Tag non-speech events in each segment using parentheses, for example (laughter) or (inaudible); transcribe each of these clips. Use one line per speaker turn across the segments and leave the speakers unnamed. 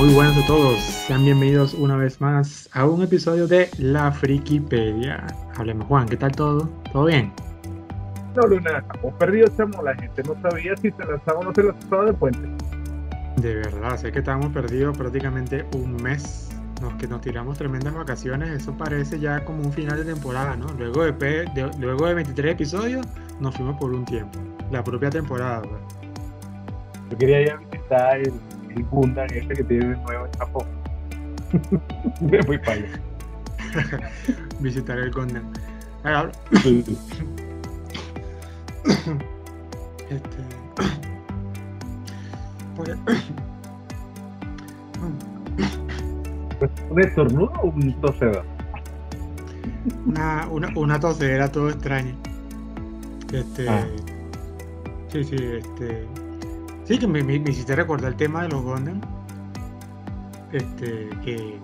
Muy buenas a todos. Sean bienvenidos una vez más a un episodio de La Frikipedia. Hablemos, Juan, ¿qué tal todo? ¿Todo bien?
No, Luna, estamos perdidos, chamo. La gente no sabía si se lanzaba o no se lanzaba de puente.
De verdad, sé que estábamos perdidos prácticamente un mes. Nos, que nos tiramos tremendas vacaciones. Eso parece ya como un final de temporada, ¿no? Luego de, de- luego de 23 episodios, nos fuimos por un tiempo. La propia temporada, pues.
Yo quería ir a visitar el, el Gundam este que tiene nuevo en Japón. Me fui para allá.
Visitar el Gundam. Ahora, (coughs) Este. (coughs) Pues, (coughs)
¿Un estornudo o un tosedor?
una, una, una tosedera todo extraña. Este.
Ah.
Sí, sí, este. Sí, que me, me- me hiciste recordar el tema de los Gundam. Este, que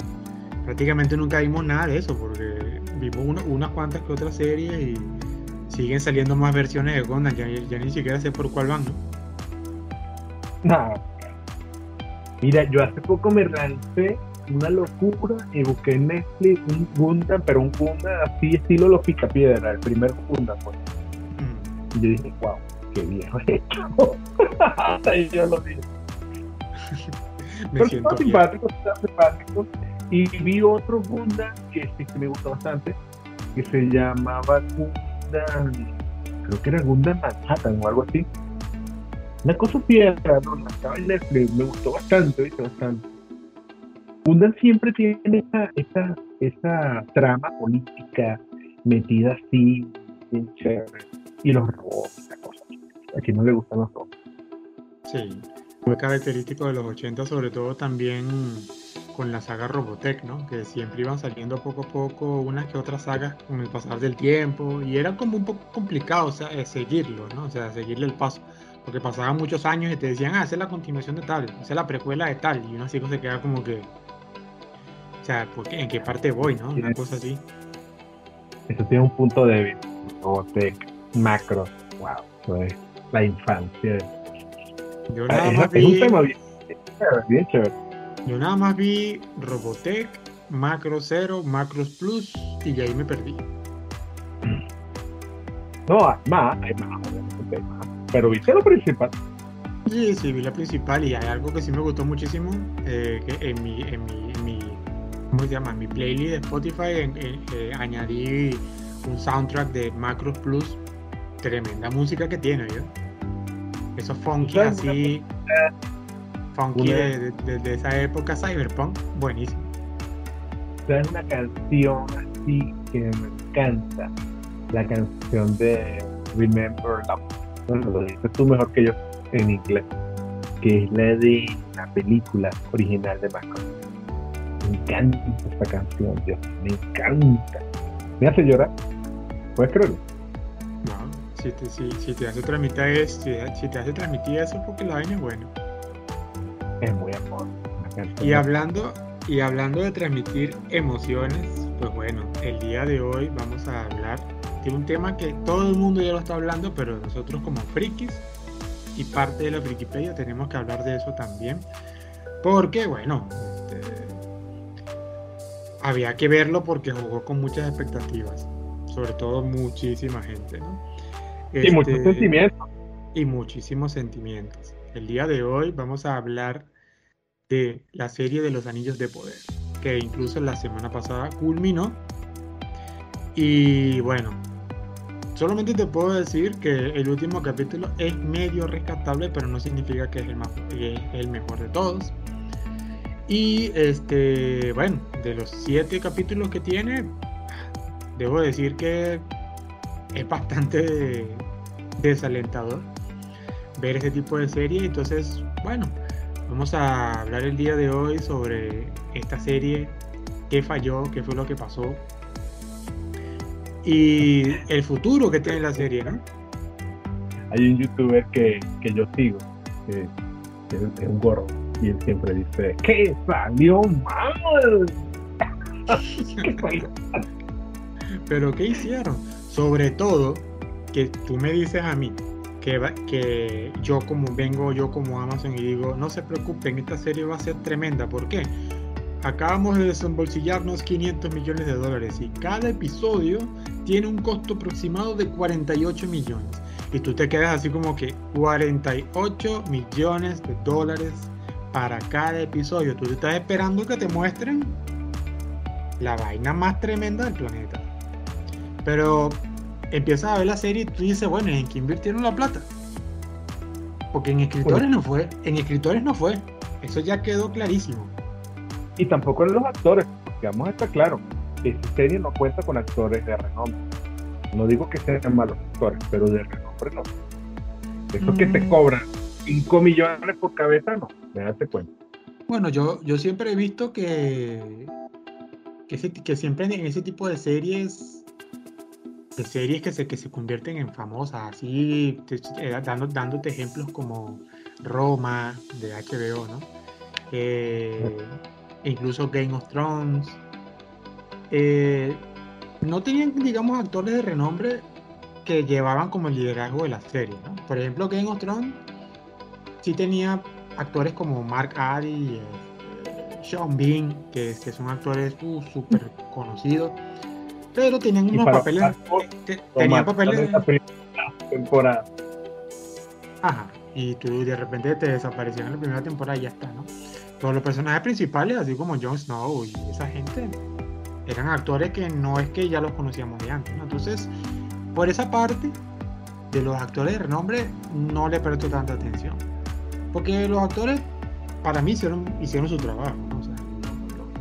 prácticamente nunca vimos nada de eso, porque vimos una- unas cuantas que otras series y siguen saliendo más versiones de Gundam. Ya, ya ni siquiera sé por cuál van, ¿no?
Nada. Mira, yo hace poco me lancé una locura y busqué en Netflix un Gundam, pero un Gundam así estilo los Picapiedra, el primer Gundam. Pues.
Mm.
Y yo dije, wow, qué viejo hecho. (laughs) yo lo dije. (laughs)
Me
Pero
siento bien.
simpático, está simpático. Y vi otro Gundam que sí que me gustó bastante, que se llamaba Gundam, creo que era Gundam Manhattan o algo así. Una cosa piedra, no, estaba en Netflix, me gustó bastante, viste, bastante. Gundam siempre tiene esa, esa, esa trama política metida así, bien chévere. Y los robots. A quien no le gustan los robots.
Sí, fue característico de los 80, sobre todo también con la saga Robotech, ¿no? Que siempre iban saliendo poco a poco unas que otras sagas con el pasar del tiempo y era como un poco complicado o sea, eh, seguirlo, ¿no? O sea, seguirle el paso, porque pasaban muchos años y te decían, ah, esa es la continuación de tal, esa es la precuela de tal, y uno así se queda como que, o sea. ¿en qué parte voy, no? Una cosa así.
Eso tiene un punto débil. Robotech, macro, wow, eso es la infancia.
Yo
Ah,
nada
es,
más
es un
vi,
tema bien chévere, bien chévere.
yo nada más vi Robotech, Macro Zero, Macros Plus y de ahí me perdí.
No, hay más, hay más, obviamente hay más. Pero viste lo principal.
Sí, sí, vi la principal y hay algo que sí me gustó muchísimo, eh, que en mi, en mi, en mi, ¿cómo se llama? En mi playlist de Spotify en- en- eh, añadí un soundtrack de Macros Plus, tremenda música que tiene, ¿yo? Esos funky
¿Sabes
así, funky de, de- de- de esa época, cyberpunk, buenísimo.
Es una canción así que me encanta. La canción de Remember Love. Bueno, lo dices tú mejor que yo en inglés. Que es la de la película original de Macro. Me encanta esta canción, Dios. Me encanta. Me hace llorar. ¿Puedes creerlo?
Si te, si, si te hace transmitir eso, si, si te hace transmitir eso, porque la vaina es buena.
Es muy amor. Una canción
Y hablando, y hablando de transmitir emociones, pues bueno, el día de hoy vamos a hablar de un tema que todo el mundo ya lo está hablando, pero nosotros como frikis y parte de la Frikipedia tenemos que hablar de eso también. Porque bueno, este, había que verlo porque jugó con muchas expectativas, sobre todo muchísima gente, ¿no?
Y muchos
Este,
sentimientos.
y muchísimos sentimientos. El día de hoy vamos a hablar de la serie de los Anillos de Poder, que incluso la semana pasada culminó. Y bueno, solamente te puedo decir que el último capítulo es medio rescatable, pero no significa que es el, más, que es el mejor de todos. Y este, bueno, de los siete capítulos que tiene, debo decir que es bastante desalentador ver ese tipo de serie. Entonces, bueno, vamos a hablar el día de hoy sobre esta serie, qué falló, qué fue lo que pasó y el futuro que tiene la serie, ¿no?
Hay un youtuber que, que yo sigo, que, que es un gorro, y él siempre dice, ¡que salió mal! (laughs) ¿Qué salió?
Pero ¿qué hicieron? Sobre todo, que tú me dices a mí que, yo como vengo yo como Amazon y digo, no se preocupen, esta serie va a ser tremenda. ¿Por qué? Acabamos de desembolsillarnos 500 millones de dólares y cada episodio tiene un costo aproximado de 48 millones. Y tú te quedas así como que 48 millones de dólares para cada episodio. Tú estás esperando que te muestren la vaina más tremenda del planeta. Pero empiezas a ver la serie y tú dices, bueno, ¿en qué invirtieron la plata? Porque en escritores no fue, en escritores no fue. Eso ya quedó clarísimo.
Y tampoco en los actores, porque vamos a estar claro, esta serie no cuenta con actores de renombre. No digo que sean malos actores, pero de renombre no. Eso que te mm. cobran 5 millones por cabeza, no, me date cuenta.
Bueno, yo, yo siempre he visto que, que, que siempre en ese tipo de series de series que se, que se convierten en famosas, así eh, dando, dándote ejemplos como Roma de HBO, ¿no? Eh, incluso Game of Thrones. Eh, no tenían, digamos, actores de renombre que llevaban como el liderazgo de la serie, ¿no? Por ejemplo, Game of Thrones sí tenía actores como Mark Addy, Sean Bean, que, que son actores uh, súper conocidos pero tenían unos papeles. tenían papeles.
temporada.
Ajá. Y tú de repente te desaparecían en la primera temporada y ya está, ¿no? Todos los personajes principales, así como Jon Snow y esa gente, eran actores que no es que ya los conocíamos de antes, ¿no? Entonces, por esa parte, de los actores de renombre, no le presto tanta atención. Porque los actores, para mí, hicieron, hicieron su trabajo, ¿no? O sea,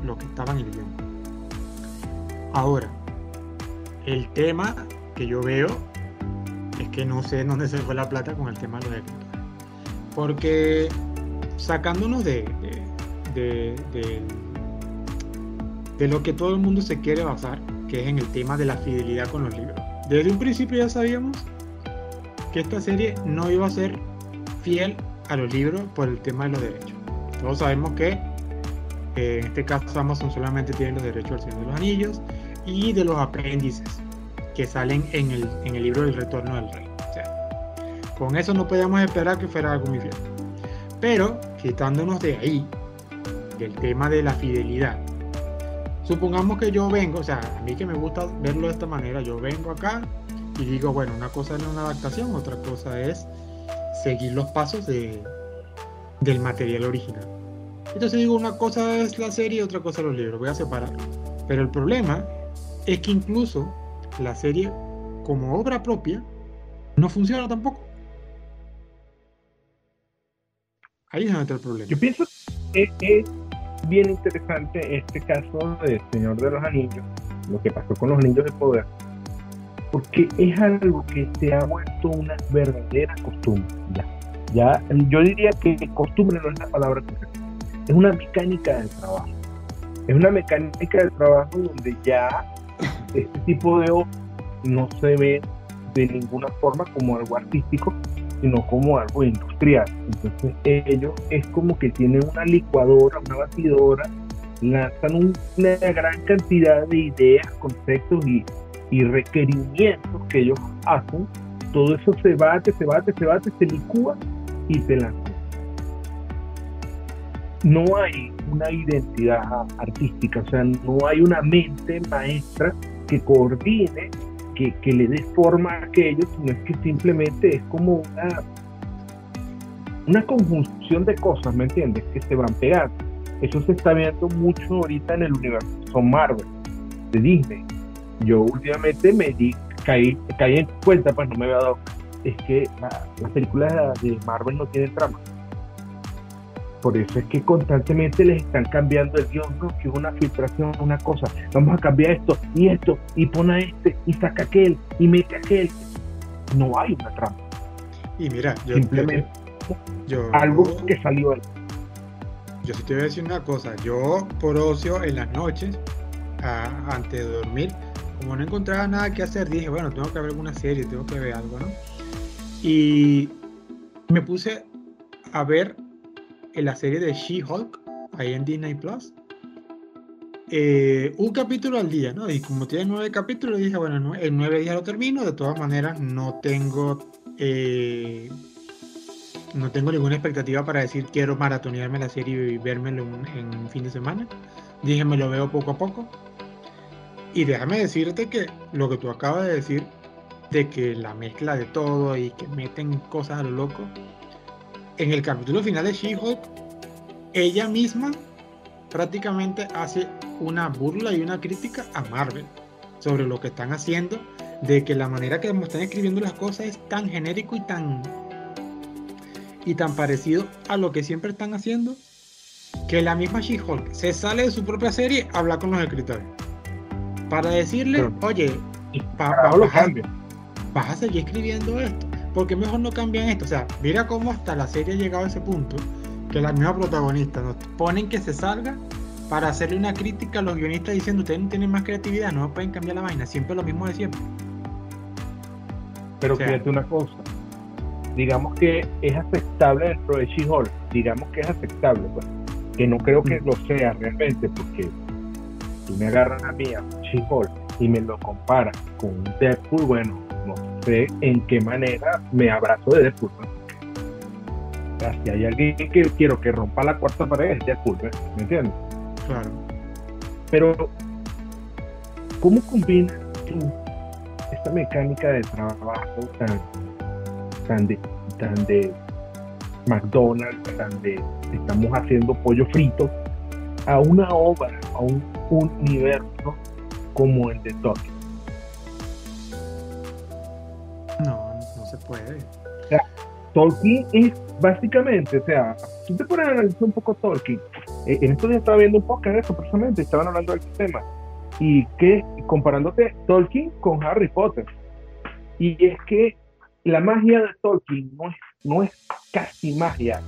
lo, que estaban en el guion. Ahora, el tema que yo veo es que no sé dónde se fue la plata con el tema de los escritores. Porque sacándonos de, de, de, lo que todo el mundo se quiere basar, que es en el tema de la fidelidad con los libros. Desde un principio ya sabíamos que esta serie no iba a ser fiel a los libros por el tema de los derechos. Todos sabemos que eh, en este caso Amazon solamente tiene los derechos al Señor de los Anillos y de los apéndices que salen en el, en el libro del retorno del rey. Con eso no podíamos esperar que fuera algo muy fiel. Pero, quitándonos de ahí, del tema de la fidelidad, supongamos que yo vengo, o sea, a mí que me gusta verlo de esta manera, yo vengo acá y digo, bueno, una cosa es una adaptación, otra cosa es seguir los pasos de, del material original. Entonces digo, una cosa es la serie y otra cosa los libros, voy a separar. Pero el problema es que incluso la serie como obra propia no funciona tampoco. Ahí es donde está el problema.
Yo pienso que es bien interesante este caso de Señor de los Anillos, lo que pasó con los Anillos de Poder, porque es algo que se ha vuelto una verdadera costumbre. Ya, ya yo diría que costumbre no es la palabra correcta, es una mecánica del trabajo. Es una mecánica del trabajo donde ya este tipo de obras no se ve de ninguna forma como algo artístico, sino como algo industrial. Entonces ellos es como que tienen una licuadora, una batidora, lanzan una gran cantidad de ideas, conceptos y requerimientos que ellos hacen. Todo eso se bate, se bate, se bate, se licúa y se lanza. No hay una identidad artística, o sea, no hay una mente maestra que coordine, que, que le dé forma a aquello, sino es que simplemente es como una, una conjunción de cosas, ¿me entiendes? Que se van pegando. Eso se está viendo mucho ahorita en el universo Marvel, de Disney. Yo últimamente me di, caí, caí en cuenta, pues no me había dado, es que las películas de Marvel no tienen trama por eso es que constantemente les están cambiando el guion, no, que es una filtración, una cosa. Vamos a cambiar esto y esto, y pone a este, y saca aquel, y mete aquel. No hay una trampa.
Y mira, yo,
simplemente algo que salió ahí.
Yo sí te voy a decir una cosa. Yo, por ocio, en las noches, antes de dormir, como no encontraba nada que hacer, dije, bueno, tengo que ver alguna serie, tengo que ver algo, ¿no? Y me puse a ver en la serie de She-Hulk, ahí en Disney Plus. Eh, un capítulo al día, ¿no? Y como tiene nueve capítulos, dije, bueno, en nueve días lo termino. De todas maneras, no tengo eh, no tengo ninguna expectativa para decir quiero maratonearme la serie y vérmelo en un fin de semana. Dije, me lo veo poco a poco. Y déjame decirte que lo que tú acabas de decir, de que la mezcla de todo y que meten cosas a lo loco, en el capítulo final de She-Hulk, ella misma prácticamente hace una burla y una crítica a Marvel sobre lo que están haciendo, de que la manera que están escribiendo las cosas es tan genérico y tan y tan parecido a lo que siempre están haciendo que la misma She-Hulk se sale de su propia serie a hablar con los escritores. Para decirle, oye, vas a seguir escribiendo esto, porque mejor no cambian esto. O sea, mira cómo hasta la serie ha llegado a ese punto que la misma protagonista nos ponen que se salga para hacerle una crítica a los guionistas diciendo ustedes no tienen más creatividad, no pueden cambiar la vaina, siempre lo mismo de siempre.
Pero fíjate una cosa, digamos que es aceptable dentro de She-Hulk, digamos que es aceptable, pues, que no creo que mm. lo sea realmente, porque tú me agarras a mí a She-Hulk y me lo comparas con un Deadpool, bueno, no sé en qué manera me abrazo de Deadpool. Si hay alguien que quiero que rompa la cuarta pared, es Deadpool, ¿me entiendes?
Claro.
Pero, ¿cómo combinas tú esta mecánica de trabajo tan, tan, de, tan de McDonald's, tan de estamos haciendo pollo frito, a una obra, a un, universo como el de Tolkien?
Puede.
Tolkien es básicamente, o sea, si te pones a analizar un poco Tolkien, eh, en estos días estaba viendo un podcast de eso precisamente, estaban hablando del tema, y que comparándote Tolkien con Harry Potter, y es que la magia de Tolkien no es, no es casi magia,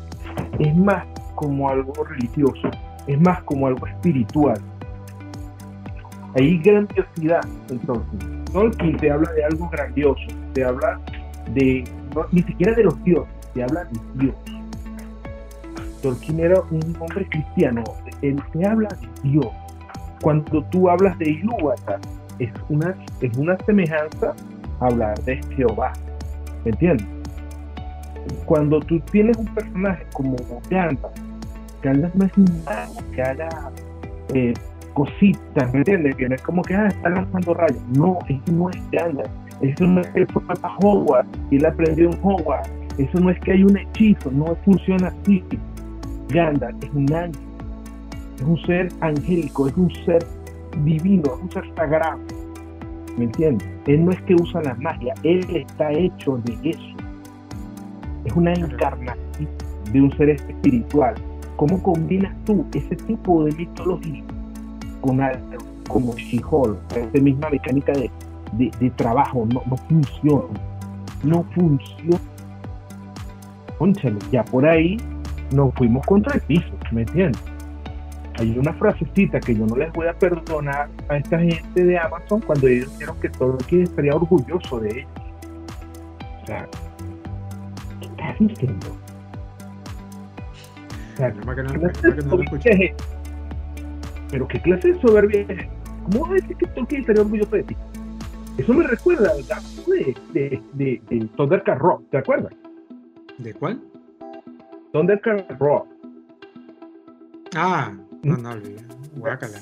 es más como algo religioso, es más como algo espiritual. Hay grandiosidad en Tolkien. Tolkien te habla de algo grandioso, te habla de, ni siquiera de los dioses, te habla de Dios. Tolkien era un hombre cristiano, él te habla de Dios. Cuando tú hablas de Ilúvatar, es una, es una semejanza a hablar de Jehová. ¿Me entiendes? Cuando tú tienes un personaje como Gandalf, Gandalf no es un mago que haga eh, cositas, ¿me entiendes? Que no es como que ah, está lanzando rayos. No, eso no es Gandalf. Eso no es que fue para Hogwarts y él aprendió en Hogwarts. Eso no es que hay un hechizo, no funciona así. Gandalf es un ángel, es un ser angélico, es un ser divino, es un ser sagrado. ¿Me entiendes? Él no es que usa la magia, él está hecho de eso. Es una encarnación de un ser espiritual. ¿Cómo combinas tú ese tipo de mitología con algo como She-Hulk? Esa misma mecánica de, de, trabajo no, no funciona. No funciona. Conchale, ya por ahí nos fuimos contra el piso, ¿me entiendes? Hay una frasecita que yo no les voy a perdonar a esta gente de Amazon cuando ellos dijeron que todo el estaría orgulloso de ellos. O sea, ¿qué estás diciendo? O sea, pero qué clase de soberbia es ¿Cómo vas a decir que Tolkien estaría orgulloso de ti? Eso me recuerda al gato de, de, de, de Thundercat Rock, ¿te acuerdas?
¿De cuál?
Thundercat Rock.
Ah, no, no olvides. Guácala.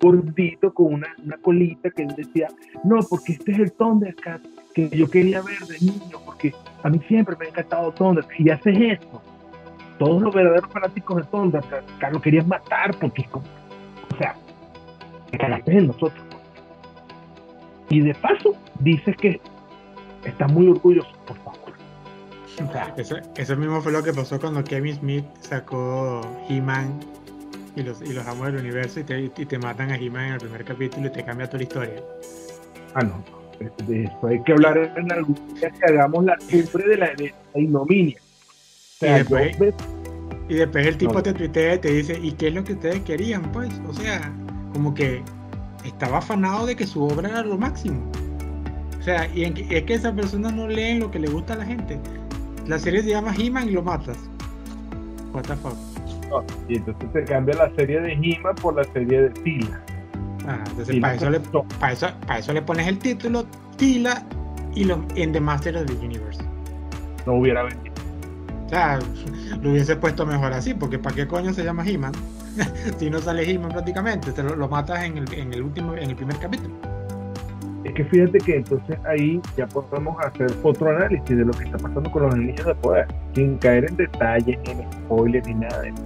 Gordito con una, una, colita que él decía, no, porque este es el Thundercat que yo quería ver de niño, porque a mí siempre me ha encantado Thundercat. Y haces esto. Todos los verdaderos fanáticos de Thundercat lo querían matar porque, o sea, te cagaste en nosotros. Y de paso, dices que está muy orgulloso, por favor.
Eso, eso, mismo fue lo que pasó cuando Kevin Smith sacó He-Man y los, y los amos del universo y te, y te matan a He-Man en el primer capítulo y te cambia toda la historia.
Ah, no. De eso hay que hablar en algún día que hagamos la cumbre de la, de ignominia.
y, después, y después el tipo te tuitea y te dice, ¿y qué es lo que ustedes querían? Pues, o sea, como que estaba afanado de que su obra era lo máximo. O sea, y es que esa persona no lee lo que le gusta a la gente. La serie se llama He-Man y lo matas. What the fuck.
y entonces se cambia la serie de He-Man por la serie de Tila.
Ah, entonces para eso, le, para, eso, para eso, le, pones el título Tila y lo, en The Master of the Universe.
No hubiera vendido.
O sea, lo hubiese puesto mejor así, porque ¿para qué coño se llama He-Man? (laughs) si no sale He-Man prácticamente, te lo, matas en el, último, en el primer capítulo.
Es que fíjate que entonces ahí ya podemos hacer otro análisis de lo que está pasando con los anillos de poder, sin caer en detalles, en spoilers, ni nada de eso.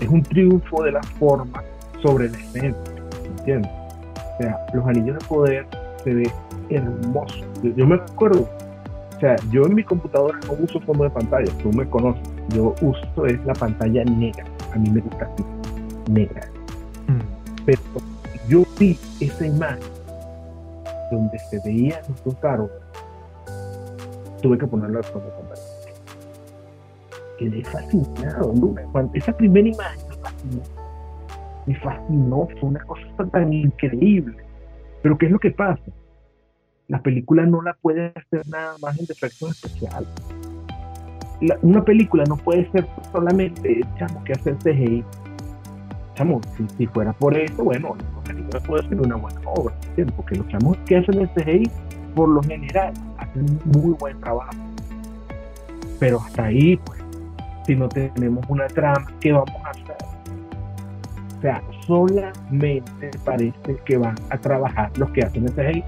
Es un triunfo de la forma sobre la esencia, ¿entiendes? O sea, los anillos de poder se ve hermoso. Yo, me acuerdo, o sea, yo en mi computadora no uso fondo de pantalla, tú me conoces, yo uso es la pantalla negra, a mí me gusta así, negra. Mm. Pero yo vi esa imagen donde se veía un carro, tuve que ponerlo al fondo de pantalla. Quedé fascinado, esa primera imagen me fascinó. Me fascinó, fue una cosa tan increíble. Pero ¿qué es lo que pasa? La película no la puede hacer nada más en efectos especiales. una película no puede ser solamente, chamo, que hacer CGI. Chamo, si, fuera por eso, bueno, la película puede ser una buena obra, porque los chamos que hacen el CGI, por lo general, hacen muy buen trabajo. Pero hasta ahí, pues, si no tenemos una trama, ¿qué vamos a hacer? O sea, solamente parece que van a trabajar los que hacen el CGI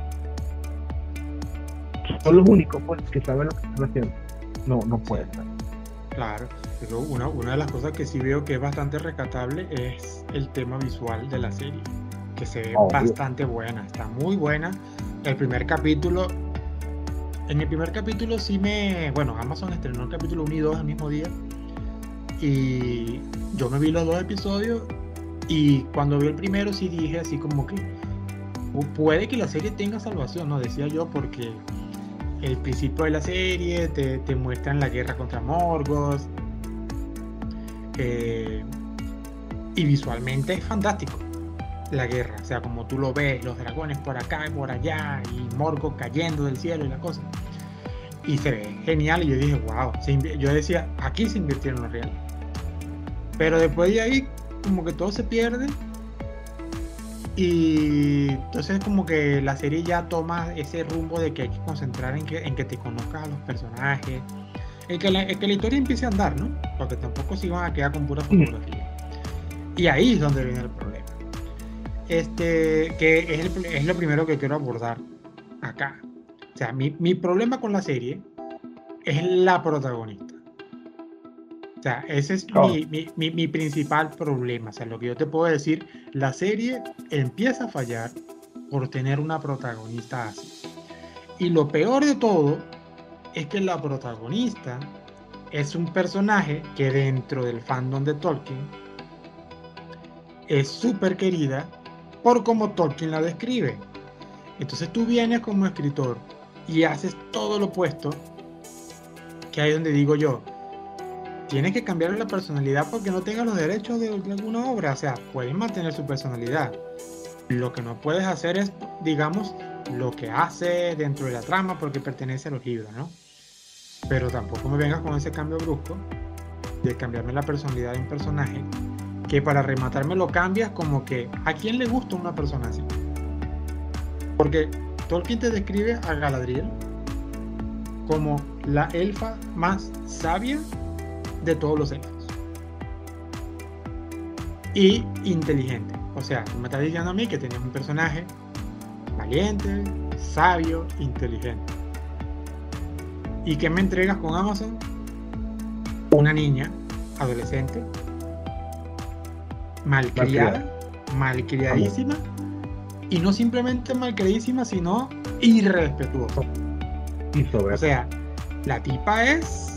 son los únicos pues, que saben lo que están haciendo. No, no puede estar.
Claro, pero una, una de las cosas que sí veo que es bastante rescatable es el tema visual de la serie, que se ve bastante buena, está muy buena. El primer capítulo, en el primer capítulo sí me, bueno, Amazon estrenó el capítulo 1 y 2 el mismo día, y yo me vi los dos episodios, y cuando vi el primero sí dije así como que puede que la serie tenga salvación, ¿no? Decía yo, porque el principio de la serie, te, te muestran la guerra contra Morgoth. Eh, y visualmente es fantástico la guerra. O sea, como tú lo ves, los dragones por acá y por allá, y Morgoth cayendo del cielo y la cosa. Y se ve genial. Y yo dije, wow. yo decía, aquí se invirtieron los reales. Pero después de ahí, como que todo se pierde y entonces como que la serie ya toma ese rumbo de que hay que concentrar en que, en que te conozcas a los personajes, en que, la, que la historia empiece a andar, ¿no? Porque tampoco se iban a quedar con pura fotografía. Y ahí es donde viene el problema. Este, que es, el, es lo primero que quiero abordar acá. O sea, mi, mi problema con la serie es la protagonista. O sea, ese es mi, principal problema. O sea, lo que yo te puedo decir, la serie empieza a fallar por tener una protagonista así. Y lo peor de todo es que la protagonista es un personaje que dentro del fandom de Tolkien es súper querida por como Tolkien la describe. Entonces tú vienes como escritor y haces todo lo opuesto, que ahí donde digo yo, tiene que cambiar la personalidad porque no tenga los derechos de, alguna obra. O sea, pueden mantener su personalidad. Lo que no puedes hacer es, digamos, lo que hace dentro de la trama porque pertenece a los libros, ¿no? Pero tampoco me vengas con ese cambio brusco de cambiarme la personalidad de un personaje que para rematarme lo cambias como que a quién le gusta una persona así. Porque Tolkien te describe a Galadriel como la elfa más sabia de todos los elfos. Y inteligente. O sea, tú me estás diciendo a mí que tenías un personaje valiente, sabio, inteligente. ¿Y qué me entregas con Amazon? Una niña, adolescente, malcriada, malcriadísima, y no simplemente malcriadísima, sino irrespetuosa.
Y sobre.
O sea, la tipa es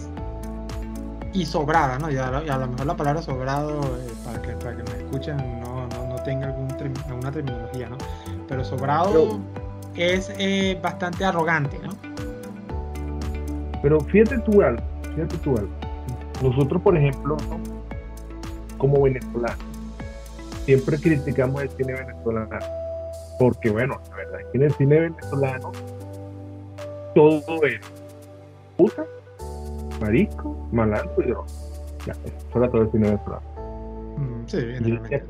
y sobrada, ¿no? Y a, lo mejor la palabra sobrado, eh, para, que, para que me escuchen, no, no, no tenga algún, alguna terminología, ¿no? Pero sobrado es eh, bastante arrogante, ¿no?
Pero fíjate tú algo, fíjate tú algo. Nosotros, por ejemplo, como venezolanos, siempre criticamos el cine venezolano. Porque, bueno, la verdad es que en el cine venezolano todo es puta marisco, malandro y droga. Ya, eso era todo el cine venezolano.
Mm, sí, evidentemente.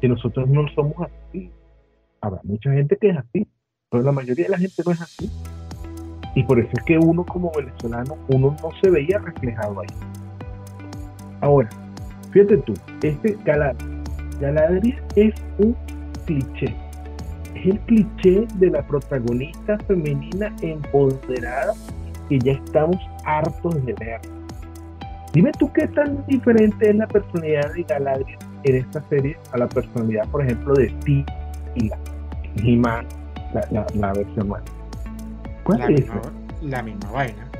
Si nosotros no somos así, habrá mucha gente que es así, pero la mayoría de la gente no es así. Y por eso es que uno como venezolano, uno no se veía reflejado ahí. Ahora, fíjate tú, este Galadriel, Galadriel es un cliché. Es el cliché de la protagonista femenina empoderada que ya estamos hartos de ver. Dime tú qué tan diferente es la personalidad de Galadriel en esta serie a la personalidad, por ejemplo, de Tila, He-Man, la, la, versión más.
¿Cuál la es misma, La misma vaina.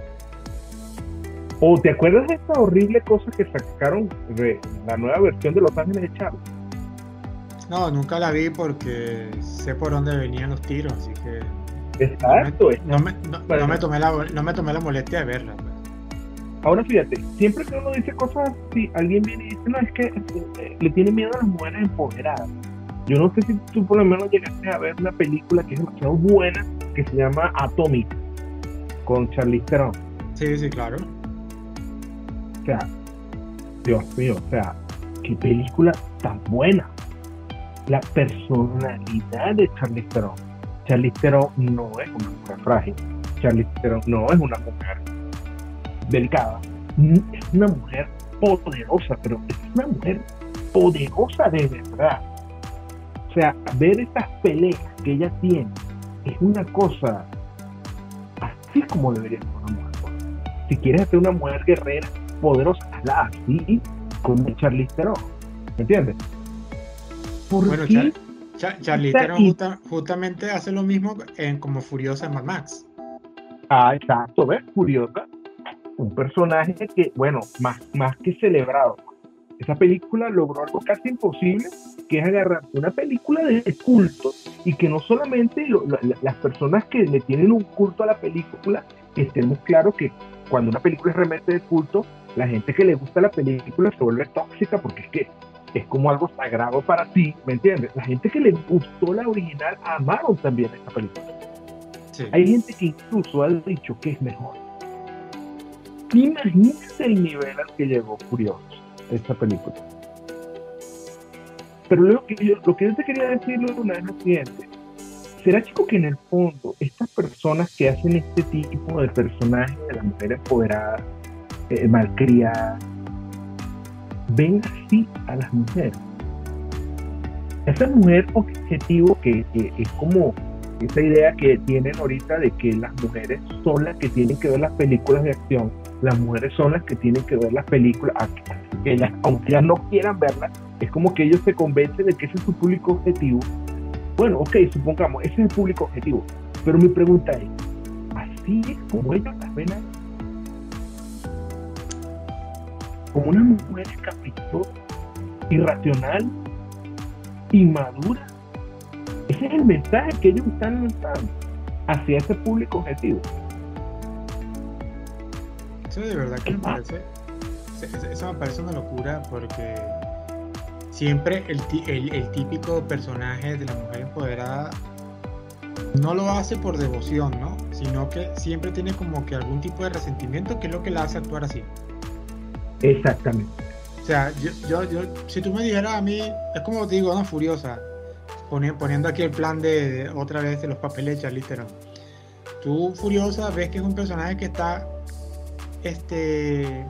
¿O te acuerdas de esta horrible cosa que sacaron de la nueva versión de Los Ángeles de Charlie?
No, nunca la vi porque sé por dónde venían los tiros, así que.
Exacto.
No me, no me, tomé, la, no me tomé la molestia de verla.
Ahora fíjate, siempre que uno dice cosas así, alguien viene y dice, no, es que eh, le tiene miedo a las mujeres empoderadas. Yo no sé si tú por lo menos llegaste a ver una película que es demasiado buena, que se llama Atomic, con Charlize Theron.
Sí, sí, claro.
O sea, Dios mío, o sea, qué película tan buena la personalidad de Charlize Theron. Charlize Theron no es una mujer frágil. Charlize Theron no es una mujer delicada. Es una mujer poderosa, pero es una mujer poderosa de verdad. O sea, ver estas peleas que ella tiene es una cosa así como debería ser una mujer. Si quieres ser una mujer guerrera, poderosa, hazla así como Charlize Theron. ¿Me entiendes?
bueno, Charlie justamente hace lo mismo en como Furiosa en Mad Max.
Ah, exacto, ¿ves? Furiosa. Un personaje que, bueno, más, más que celebrado. Esa película logró algo casi imposible, que es agarrar una película de culto y que no solamente las personas que le tienen un culto a la película, estemos claros que cuando una película es realmente de culto, la gente que le gusta la película se vuelve tóxica porque es que es como algo sagrado para ti, ¿me entiendes? La gente que le gustó la original amaron también esta película. Hay gente que incluso ha dicho que es mejor. Imagínense el nivel al que llegó Furioso esta película. Pero lo que, yo, lo que yo te quería decir, Luna, es lo siguiente. ¿Será, chico, que en el fondo estas personas que hacen este tipo de personajes de la mujer empoderada, eh, malcriada, ven así a las mujeres. Esa mujer objetivo que, es como esa idea que tienen ahorita de que las mujeres son las que tienen que ver las películas de acción, las mujeres son las que tienen que ver las películas, que aunque ellas no quieran verlas, es como que ellos se convencen de que ese es su público objetivo. Bueno, ok, supongamos, ese es el público objetivo, pero mi pregunta es, ¿así es como ellos las ven como una mujer caprichosa, irracional, inmadura. Ese es el mensaje que ellos están lanzando hacia ese público objetivo.
Eso de verdad que me parece, eso me parece una locura porque siempre el, el, típico personaje de la mujer empoderada no lo hace por devoción, ¿no? Sino que siempre tiene como que algún tipo de resentimiento que es lo que la hace actuar así.
Exactamente.
O sea, yo, yo, si tú me dijeras a mí, es como te digo, no, furiosa, poniendo aquí el plan de, otra vez de los papeles de Tú, furiosa, ves que es un personaje que está, este,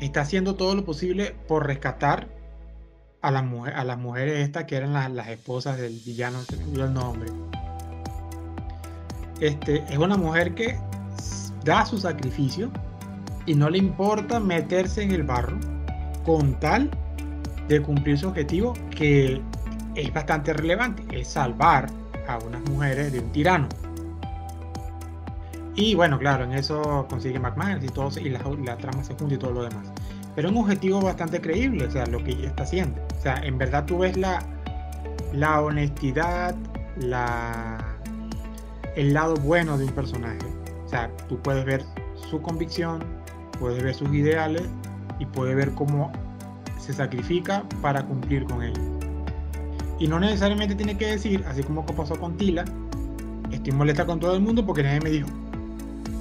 está haciendo todo lo posible por rescatar a las, mujer, a las mujeres estas que eran las, las esposas del villano, se me el nombre. Este, es una mujer que da su sacrificio y no le importa meterse en el barro con tal de cumplir su objetivo que es bastante relevante, es salvar a unas mujeres de un tirano. Y bueno, claro, en eso consigue McMahon y todo, y la, trama se junta y todo lo demás. Pero un objetivo bastante creíble, o sea, lo que ella está haciendo. O sea, en verdad tú ves la, la honestidad, la, el lado bueno de un personaje. O sea, tú puedes ver su convicción, puede ver sus ideales y puede ver cómo se sacrifica para cumplir con ellos. Y no necesariamente tiene que decir, así como pasó con Tila, estoy molesta con todo el mundo porque nadie me dijo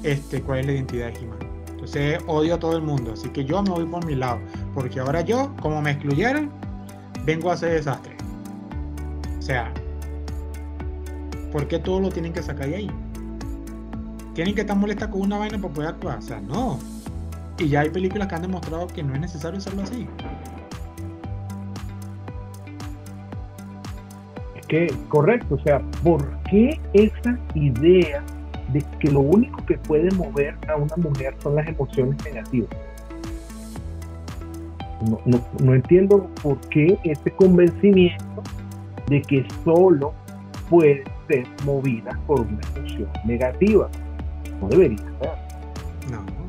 este, cuál es la identidad de He-Man. Entonces odio a todo el mundo, así que yo me voy por mi lado, porque ahora yo, como me excluyeron, vengo a hacer desastre. O sea, ¿por qué todo lo tienen que sacar de ahí? tienen que estar molestas con una vaina para poder actuar. O sea, no. Y ya hay películas que han demostrado que no es necesario hacerlo así.
Es que, correcto, o sea, ¿por qué esa idea de que lo único que puede mover a una mujer son las emociones negativas? No, no, no entiendo por qué ese convencimiento de que solo puede ser movida por una emoción negativa. No debería ser.
No.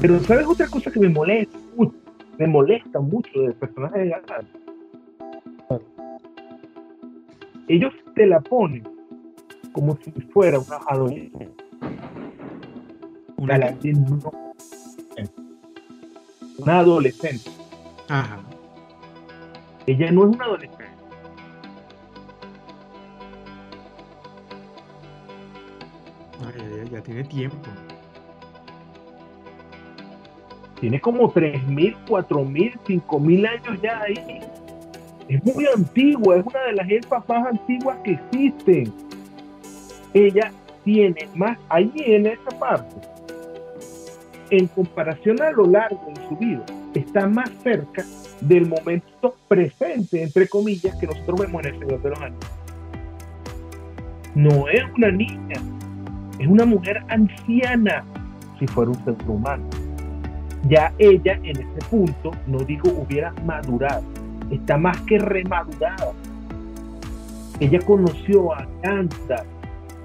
Pero ¿sabes otra cosa que me molesta mucho? Me molesta mucho del personaje de Galán. Ellos te la ponen como si fuera una adolescente.
una-
no. Una adolescente.
Ajá.
Ella no es una adolescente.
Ya, ya- ya tiene tiempo.
Tiene como 3.000, 4.000, 5.000 años ya ahí. Es muy antigua, es una de las elfas más antiguas que existen. Ella tiene más, ahí en esa parte, en comparación a lo largo de su vida, está más cerca del momento presente, entre comillas, que nosotros vemos en el Señor de los Anillos. No es una niña, es una mujer anciana, si fuera un ser humano ya ella en ese punto, no digo hubiera madurado, está más que remadurada. Ella conoció a Gandalf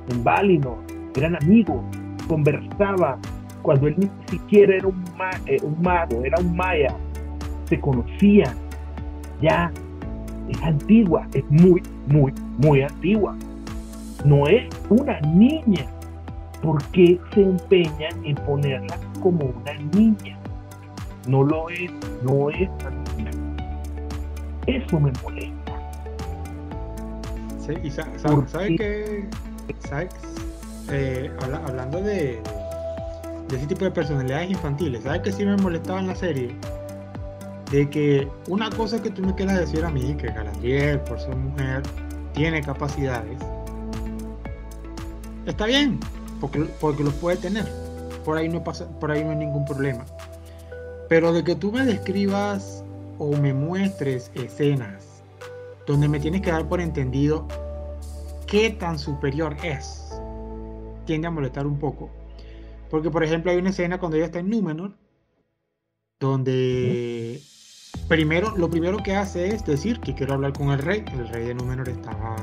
en Valinor, eran amigos, conversaban, cuando él ni siquiera era un, eh, mago, era un maya, se conocían, ya, es antigua, es muy, muy, muy antigua. No es una niña. ¿Por qué se empeñan en ponerla como una niña? No lo es, no es. Eso me molesta.
Sí, y sa- sa-
¿Por
¿sabe
qué?
qué? ¿Sabe? Eh, habla- hablando de, de ese tipo de personalidades infantiles, ¿sabes qué sí me molestaba en la serie? De que una cosa que tú me quieras decir a mí, que Galadriel, por ser mujer, tiene capacidades, está bien, porque, porque los puede tener. Por ahí, no pasa, por ahí no hay ningún problema. Pero de que tú me describas o me muestres escenas donde me tienes que dar por entendido qué tan superior es, tiende a molestar un poco. Porque, por ejemplo, hay una escena cuando ella está en Númenor, donde primero, lo primero que hace es decir que quiero hablar con el rey. El rey de Númenor estaba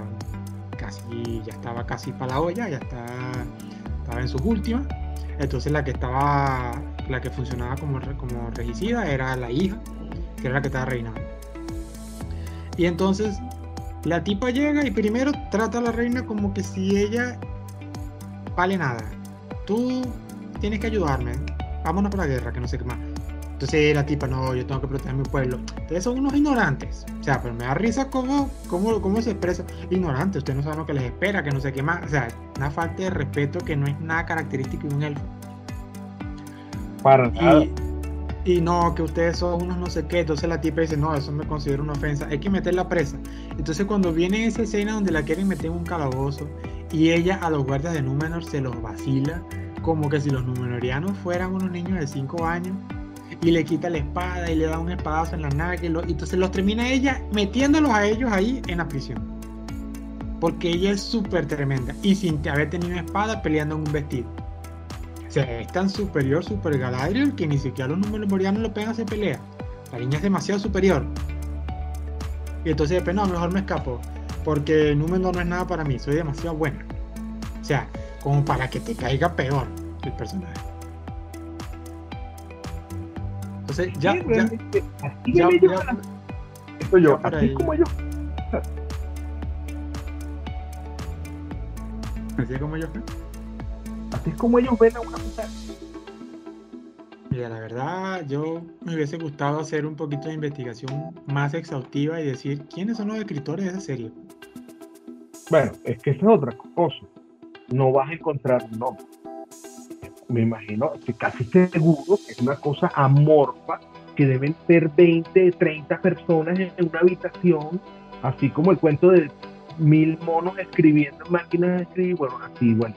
casi, ya estaba casi para la olla, ya está, estaba en sus últimas. Entonces la que estaba, la que funcionaba como, como regicida era la hija, que era la que estaba reinando. Y entonces la tipa llega y primero trata a la reina como que si ella vale nada. Tú tienes que ayudarme. Vámonos para la guerra, que no sé qué más. Entonces la tipa, no, yo tengo que proteger mi pueblo. Ustedes son unos ignorantes. O sea, pero me da risa cómo, cómo, cómo se expresa. Ignorante, ustedes no saben lo que les espera, que no sé qué más. O sea, una falta de respeto que no es nada característico de un elfo.
Para nada.
Y, y no, que ustedes son unos no sé qué. Entonces la tipa dice, no, eso me considero una ofensa. Hay que meterla presa. Entonces cuando viene esa escena donde la quieren meter en un calabozo y ella a los guardias de Númenor se los vacila, como que si los númenorianos fueran unos niños de 5 años y le quita la espada y le da un espadazo en la naga y, lo- y entonces los termina ella metiéndolos a ellos ahí en la prisión. Porque ella es súper tremenda y sin haber tenido espada peleando en un vestido. O sea, es tan superior, super Galadriel, que ni siquiera los númenorianos lo pegan a hacer pelea. La niña es demasiado superior. Y entonces, después, no, mejor me escapo. Porque Númenor no es nada para mí, soy demasiado buena. O sea, como para que te caiga peor el personaje. Entonces, ya,
Sí,
ya,
así
ya, ya-
Esto yo, así
ahí.
como ellos.
así como yo.
Así es como ellos ven a una mujer.
Mira, la verdad, yo me hubiese gustado hacer un poquito de investigación más exhaustiva y decir quiénes son los escritores de esa serie.
Bueno, es que esa es otra cosa. No vas a encontrar un nombre. Me imagino que casi seguro que es una cosa amorfa, que deben ser 20, 30 personas en una habitación, así como el cuento de mil monos escribiendo en máquinas de escribir, bueno, así igual.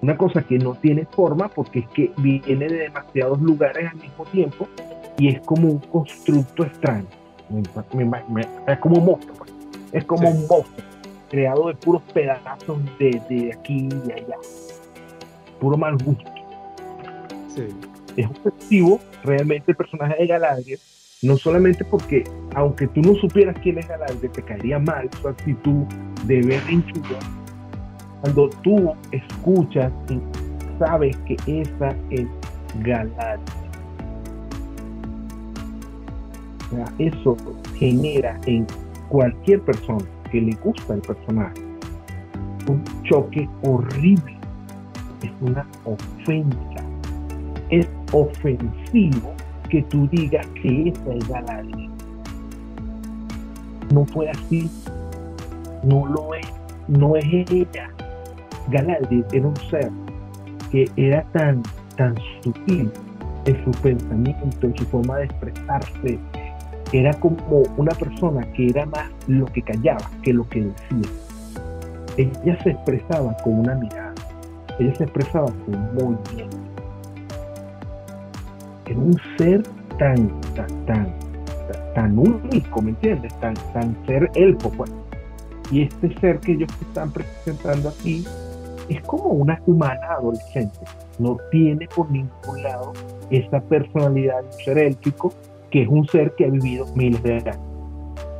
Una cosa que no tiene forma porque es que viene de demasiados lugares al mismo tiempo y es como un constructo extraño. es como un monstruo, pues. es como un monstruo creado de puros pedazos de, de aquí y allá. Puro mal gusto.
Sí.
Es ofensivo realmente el personaje de Galadriel, no solamente porque, aunque tú no supieras quién es Galadriel, te caería mal su actitud de ver Cuando tú escuchas y sabes que esa es sea, eso genera en cualquier persona que le gusta el personaje un choque horrible. Es una ofensa. Es ofensivo que tú digas que esa es Galadriel. No fue así. No lo es. No es ella. Galadriel era un ser que era tan, tan sutil en su pensamiento, en su forma de expresarse, era como una persona que era más lo que callaba que lo que decía. Ella se expresaba con una mirada, ella se expresaba con un movimiento. Era un ser tan, tan, tan, tan único, ¿me entiendes? Tan, tan ser elfo, pues. Y este ser que ellos están presentando aquí es como una humana adolescente. No tiene por ningún lado esa personalidad de un ser élfico que es un ser que ha vivido miles de años.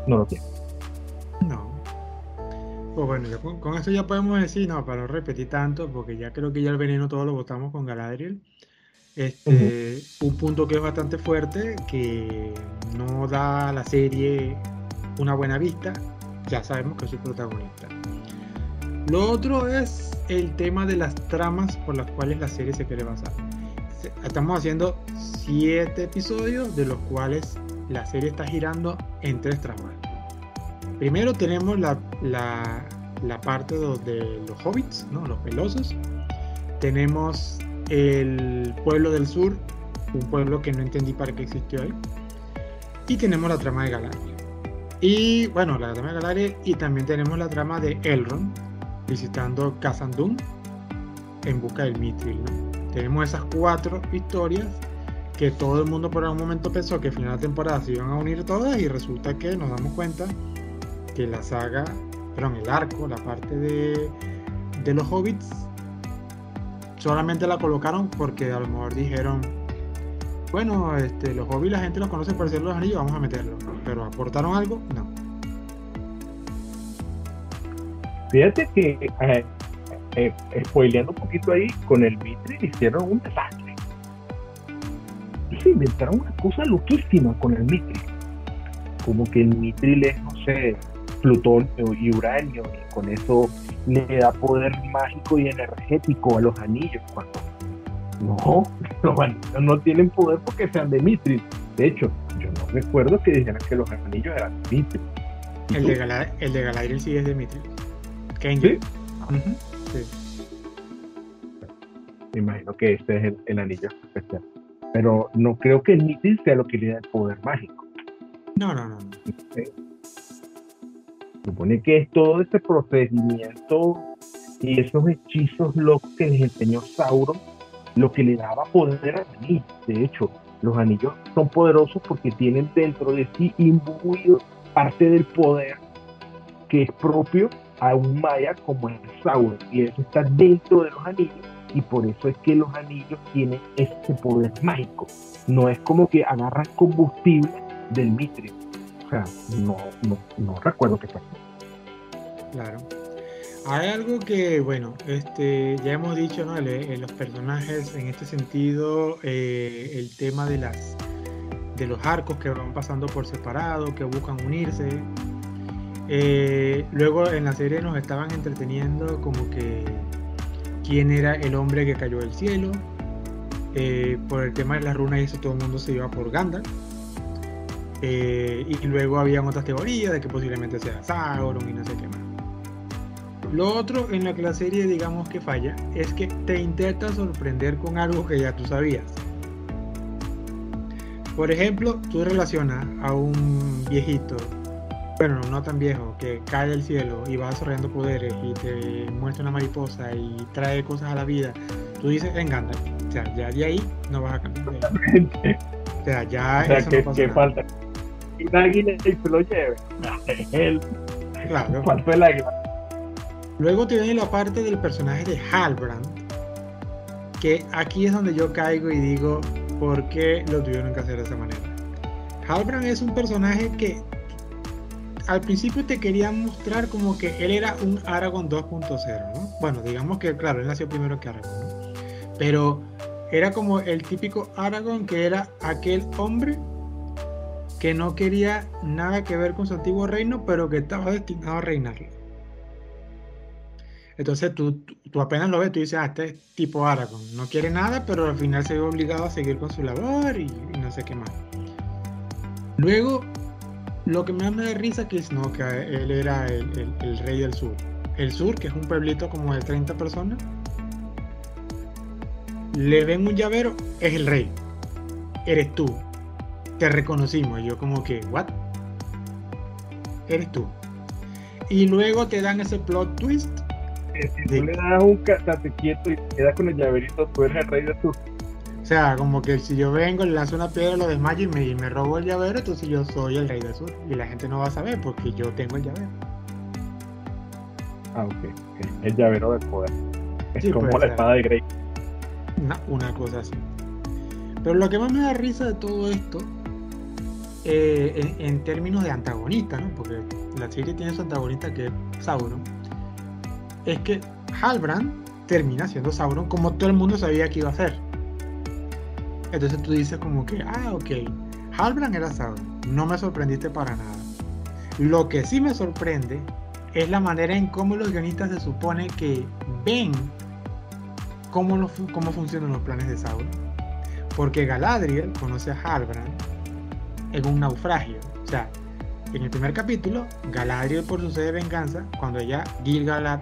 No lo tiene.
No. Pues bueno, con, eso ya podemos decir, no, para no repetir tanto, porque ya creo que ya el veneno todo lo votamos con Galadriel. Este, Un punto que es bastante fuerte, que no da a la serie una buena vista, ya sabemos que es su protagonista. Lo otro es el tema de las tramas por las cuales la serie se quiere basar estamos haciendo siete episodios, de los cuales la serie está girando en tres tramas. Primero tenemos la, la, parte de los hobbits, ¿no? los pelosos. Tenemos el pueblo del sur, un pueblo que no entendí para qué existió ahí. Y tenemos la trama de Galadriel. Y bueno, la trama de Galadriel y también tenemos la trama de Elrond visitando Khazad-dûm en busca del Mithril. tenemos esas cuatro historias que todo el mundo por algún momento pensó que al final de temporada se iban a unir todas y resulta que nos damos cuenta que la saga, perdón, el arco, la parte de, de los hobbits, solamente la colocaron porque a lo mejor dijeron, bueno, este, los hobbits la gente los conoce por ser los anillos, vamos a meterlo, pero aportaron algo, no.
Fíjate que eh, eh, spoileando un poquito ahí, con el Mithril hicieron un desastre. Se inventaron una cosa loquísima con el Mithril. Como que el Mithril es, no sé, Plutón y uranio, y con eso le da poder mágico y energético a los anillos. Cuando no, (laughs) los anillos no tienen poder porque sean de Mithril. De hecho, yo no recuerdo que dijeran que los anillos eran de Mithril.
El de, el de Galadriel sí es de Mithril.
¿Sí? Me imagino que este es el, anillo especial. Pero no creo que el Mithril sea lo que le da el poder mágico.
No, no, no.
Supone que es todo ese procedimiento y esos hechizos locos que les enseñó Sauron lo que le daba poder a anillo. De hecho, los anillos son poderosos porque tienen dentro de sí imbuido parte del poder que es propio a un maya como el Sauron y eso está dentro de los anillos y por eso es que los anillos tienen este poder mágico. No es como que agarran combustible del mitrio. O sea, no, no, recuerdo qué pasó.
Claro. Hay algo que, bueno, este, ya hemos dicho, ¿no? En los personajes, en este sentido, eh, el tema de las de los arcos que van pasando por separado, que buscan unirse, eh, luego en la serie nos estaban entreteniendo como que quién era el hombre que cayó del cielo. Eh, por el tema de la runa y eso todo el mundo se iba por Gandalf. Eh, y luego habían otras teorías de que posiblemente sea Sauron y no sé qué más. Lo otro en lo que la serie digamos que falla es que te intenta sorprender con algo que ya tú sabías. Por ejemplo, tú relacionas a un viejito bueno, no tan viejo, que cae del cielo y va desarrollando poderes y te muestra una mariposa y trae cosas a la vida, tú dices, venga, o sea, ya de ahí no vas a cambiar. O sea, ya
O sea,
eso
que,
no pasa
que
nada.
falta. Un águila y se lo lleve. (laughs) Él,
Claro.
faltó el águila.
Luego te viene la parte del personaje de Halbrand, que aquí es donde yo caigo y digo, ¿por qué lo tuvieron que hacer de esa manera? Halbrand es un personaje que al principio te querían mostrar como que él era un Aragorn 2.0, ¿no? Bueno, digamos que, claro, él nació primero que Aragorn. Pero era como el típico Aragorn que era aquel hombre que no quería nada que ver con su antiguo reino, pero que estaba destinado a reinarlo. Entonces tú, tú- apenas lo ves, tú dices, ah, este es tipo Aragorn, no quiere nada, pero al final se ve obligado a seguir con su labor y no sé qué más. Luego, lo que me da risa que es no, que él era el, el- el rey del sur. El sur, que es un pueblito como de 30 personas, le ven un llavero, es el rey. Eres tú. Te reconocimos. Y yo como que, ¿what? Eres tú. Y luego te dan ese plot twist
Que Si
De-
tú le das un quieto y te quedas con el llaverito, tú eres el rey de sur.
O sea, como que si yo vengo, le lanzo una piedra, lo desmayo y me, y me robo el llavero, entonces yo soy el rey del sur. Y la gente no va a saber porque yo tengo el llavero.
Ah, ok. El llavero del poder. Es
Sí,
como la
ser.
espada de Grey.
Una, una cosa así. Pero lo que más me da risa de todo esto, eh, en, en términos de antagonista, ¿no? porque la serie tiene su antagonista que es Sauron, es que Halbrand termina siendo Sauron como todo el mundo sabía que iba a ser. Entonces tú dices como que, ah, ok, Halbrand era Sauron, no me sorprendiste para nada. Lo que sí me sorprende es la manera en cómo los guionistas se supone que ven cómo, cómo funcionan los planes de Sauron. Porque Galadriel conoce a Halbrand en un naufragio. O sea, en el primer capítulo, Galadriel por su sed de venganza, cuando ella, Gil-galad,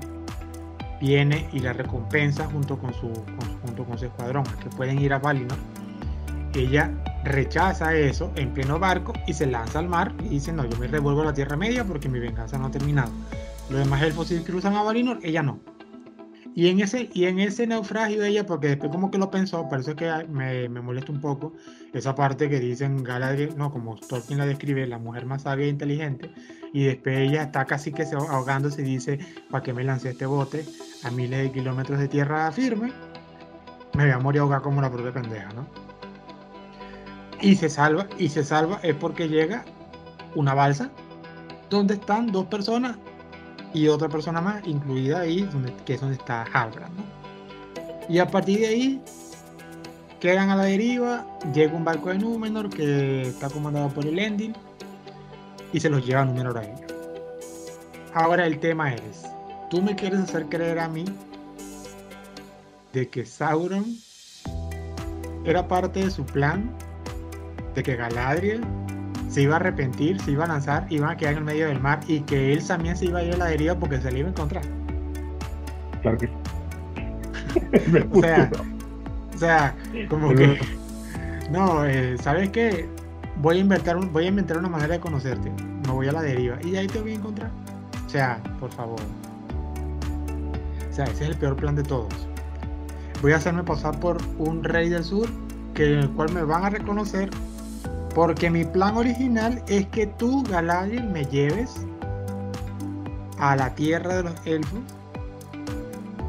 viene y la recompensa junto con su, junto con su escuadrón, que pueden ir a Valinor, ella rechaza eso en pleno barco y se lanza al mar y dice, no, yo me revuelvo a la Tierra Media porque mi venganza no ha terminado. Los demás elfos sí cruzan a Valinor, ella no. Y en ese, y en ese naufragio ella, porque después como que lo pensó, por eso es que me, me molesta un poco esa parte que dicen Galadriel, no, como Tolkien la describe, la mujer más sabia e inteligente, y después ella está casi que se ahogándose y dice, ¿para qué me lancé este bote a miles de kilómetros de tierra firme? Me voy a morir ahogada como la propia pendeja, ¿no? Y se salva, y se salva es porque llega una balsa donde están dos personas y otra persona más incluida ahí, donde, que es donde está Halbrand. Y a partir de ahí quedan a la deriva, llega un barco de Númenor que está comandado por el Endil y se los lleva a Númenor a ellos. Ahora el tema es, ¿tú me quieres hacer creer a mí de que Sauron era parte de su plan? De que Galadriel se iba a arrepentir, se iba a lanzar, iba a quedar en el medio del mar y que él también se iba a ir a la deriva porque se le iba a encontrar.
Claro que (laughs)
O sea, o sea, como que no, eh, ¿sabes qué? Voy a inventar un- voy a inventar una manera de conocerte. Me voy a la deriva y ahí te voy a encontrar. O sea, por favor. O sea, ese es el peor plan de todos. Voy a hacerme pasar por un rey del sur que en el cual me van a reconocer porque mi plan original es que tú, Galadriel, me lleves a la tierra de los elfos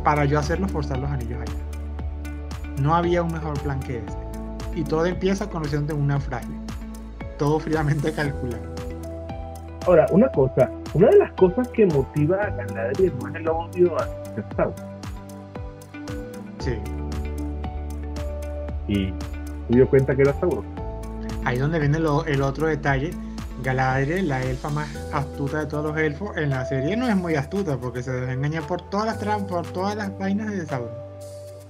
para yo hacerlos forzar los anillos allá. No había un mejor plan que ese. Y todo empieza conociendo un naufragio. Todo fríamente (laughs) calculado.
Ahora, una cosa, una de las cosas que motiva a Galadriel no es el odio hacia Sauron.
Sí.
Y se dio cuenta que era Sauron.
Ahí donde viene el otro detalle. Galadriel, la elfa más astuta de todos los elfos, en la serie no es muy astuta porque se deja engañar por todas las trampas, por todas las vainas de Sauron.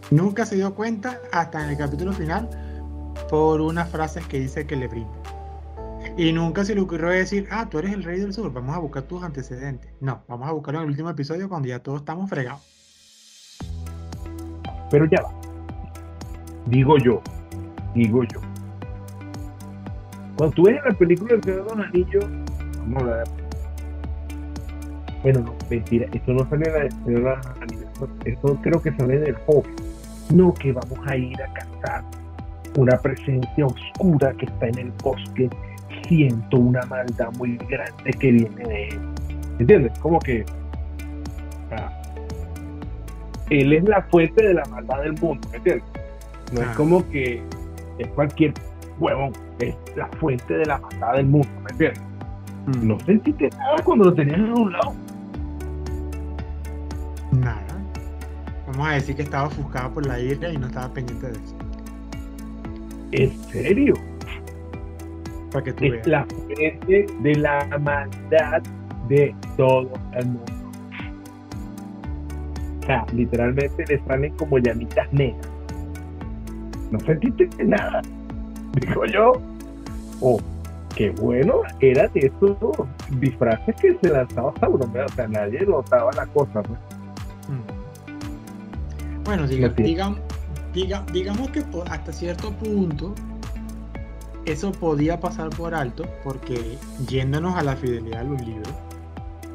Nunca se dio cuenta hasta en el capítulo final por unas frases que dice que le brinda. Y nunca se le ocurrió decir, ah, tú eres el rey del sur, vamos a buscar tus antecedentes. No, vamos a buscarlo en el último episodio cuando ya todos estamos fregados.
Pero ya va. Digo yo, digo yo. Cuando tú ves la película El Señor de los Anillos, vamos a hablar Bueno, no, mentira, eso no sale en la, eso creo que sale del Hobbit. No, que vamos a ir a cazar una presencia oscura que está en el bosque. Siento una maldad muy grande que viene de él. ¿Entiendes? Como que él es la fuente de la maldad del mundo, ¿me entiendes? No es ah. como que es cualquier huevón, es la fuente de la maldad del mundo, ¿me entiendes? Mm. No sentiste nada cuando lo tenías en un lado.
Nada. Vamos a decir que estaba ofuscado por la ira y no estaba pendiente de eso.
¿En serio?
Para que tú
es la fuente de la maldad de todo el mundo. O sea, literalmente le salen como llamitas negras. No sentiste nada. Digo yo. Oh, qué bueno era de esos disfraces que se lanzaba Sauron. O sea, nadie notaba la cosa. ¿no?
Mm. Bueno, digamos, digamos que hasta cierto punto eso podía pasar por alto porque yéndonos a la fidelidad de los libros,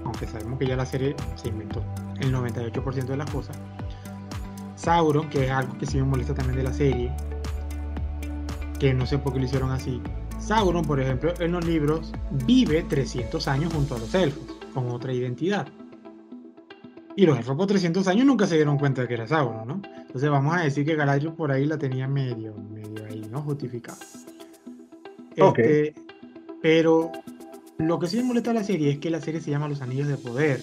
aunque sabemos que ya la serie se inventó el 98% de las cosas, Sauron, que es algo que sí me molesta también de la serie, que no sé por qué lo hicieron así. Sauron, por ejemplo, en los libros vive 300 años junto a los elfos, con otra identidad. Y los elfos por 300 años nunca se dieron cuenta de que era Sauron, ¿no? Entonces vamos a decir que Galadriel por ahí la tenía medio, medio ahí, ¿no? Justificada. Este, pero lo que sí me molesta la serie es que la serie se llama Los Anillos de Poder.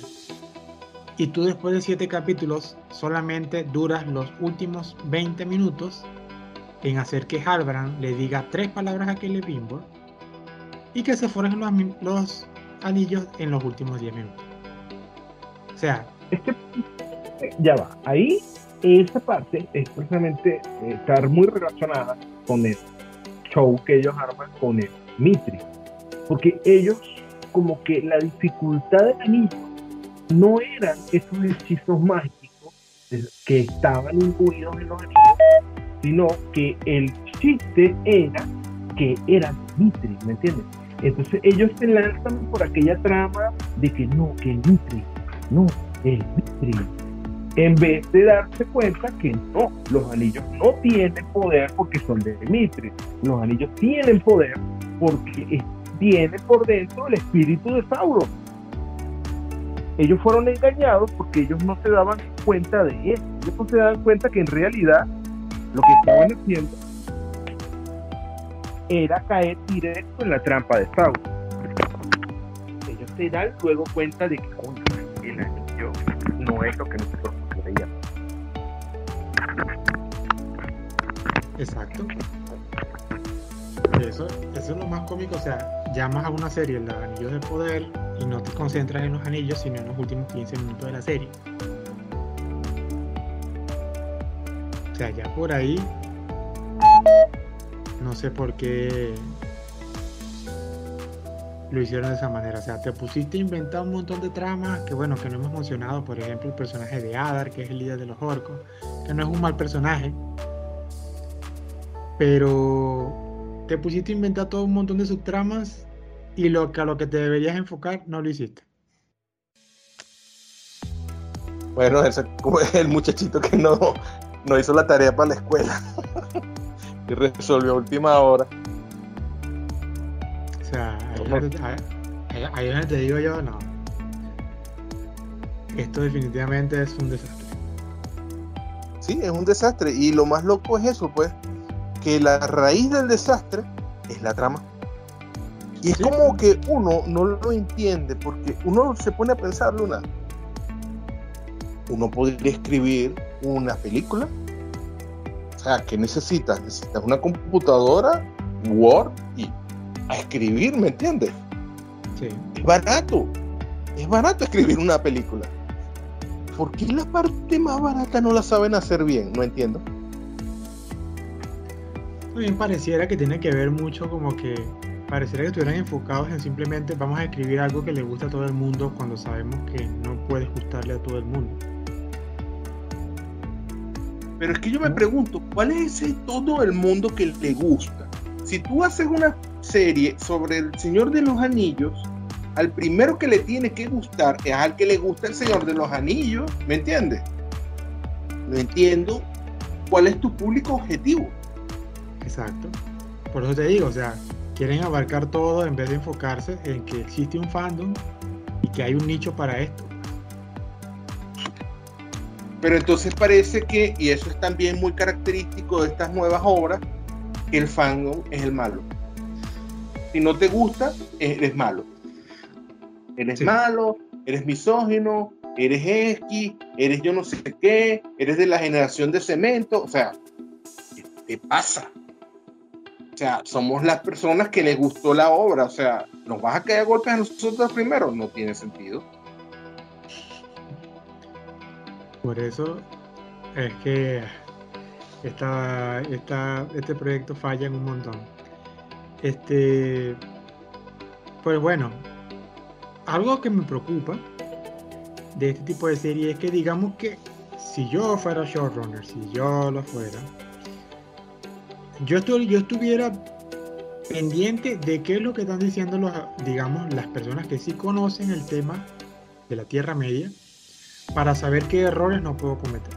Y tú después de 7 capítulos solamente duras los últimos 20 minutos en hacer que Halbrand le diga tres palabras a Celebrimbor y que se forjen los, los, anillos en los últimos 10 minutos. O sea,
este, ya va, ahí esa parte es precisamente eh, estar muy relacionada con el show que ellos arman con el Mitri, porque ellos como que la dificultad del anillo no eran esos hechizos mágicos que estaban incluidos en los anillos, sino que el chiste era que era Mitri, ¿me entiendes? Entonces ellos se lanzan por aquella trama de que no, que Mitri, no, el Mitri. En vez de darse cuenta que no, los anillos no tienen poder porque son de Mitri. Los anillos tienen poder porque viene por dentro el espíritu de Sauron. Ellos fueron engañados porque ellos no se daban cuenta de eso. Ellos no se daban cuenta que en realidad lo que estaban haciendo era caer directo en la trampa de Sauron. Ellos se dan luego cuenta de que el anillo no es lo que nosotros creíamos.
Exacto. Eso, eso es lo más cómico, o sea, llamas a una serie el anillo de poder y no te concentras en los anillos, sino en los últimos 15 minutos de la serie. Ya por ahí, no sé por qué lo hicieron de esa manera. O sea, te pusiste a inventar un montón de tramas que, bueno, que no hemos mencionado. Por ejemplo, el personaje de Adar, que es el líder de los orcos, que no es un mal personaje. Pero te pusiste a inventar todo un montón de subtramas y lo que a lo que te deberías enfocar no lo hiciste.
Bueno, es el muchachito que no, no hizo la tarea para la escuela (laughs) y resolvió a última hora.
O sea, ahí donde te digo yo, no. Esto definitivamente es un desastre.
Sí, es un desastre. Y lo más loco es eso, pues, que la raíz del desastre es la trama. Y es como que uno no lo entiende, porque uno se pone a pensar, Luna, uno podría escribir una película. O sea, ¿qué necesitas? Necesitas una computadora, Word y a escribir, ¿me entiendes? Sí. Es barato. Es barato escribir una película. ¿Por qué la parte más barata no la saben hacer bien? No entiendo.
También pareciera que tiene que ver mucho como que pareciera que estuvieran enfocados en simplemente vamos a escribir algo que le gusta a todo el mundo cuando sabemos que no puede gustarle a todo el mundo.
Pero es que yo me pregunto, ¿cuál es ese todo el mundo que le gusta? Si tú haces una serie sobre el Señor de los Anillos, al primero que le tiene que gustar es al que le gusta el Señor de los Anillos, ¿me entiendes? No entiendo cuál es tu público objetivo.
Exacto. Por eso te digo, o sea, quieren abarcar todo en vez de enfocarse en que existe un fandom y que hay un nicho para esto.
Pero entonces parece que, y eso es también muy característico de estas nuevas obras, que el fandom es el malo. Si no te gusta, eres malo. Eres malo, eres misógino, eres X, eres yo no sé qué, eres de la generación de cemento. O sea, ¿qué te pasa? O sea, somos las personas que les gustó la obra. O sea, ¿nos vas a caer a golpes a nosotros primero? No tiene sentido.
Por eso es que esta, este proyecto falla en un montón. Este, pues bueno, algo que me preocupa de este tipo de serie es que digamos que si yo fuera showrunner, si yo lo fuera, yo, yo estuviera pendiente de qué es lo que están diciendo los, digamos, las personas que sí conocen el tema de la Tierra Media para saber qué errores no puedo cometer.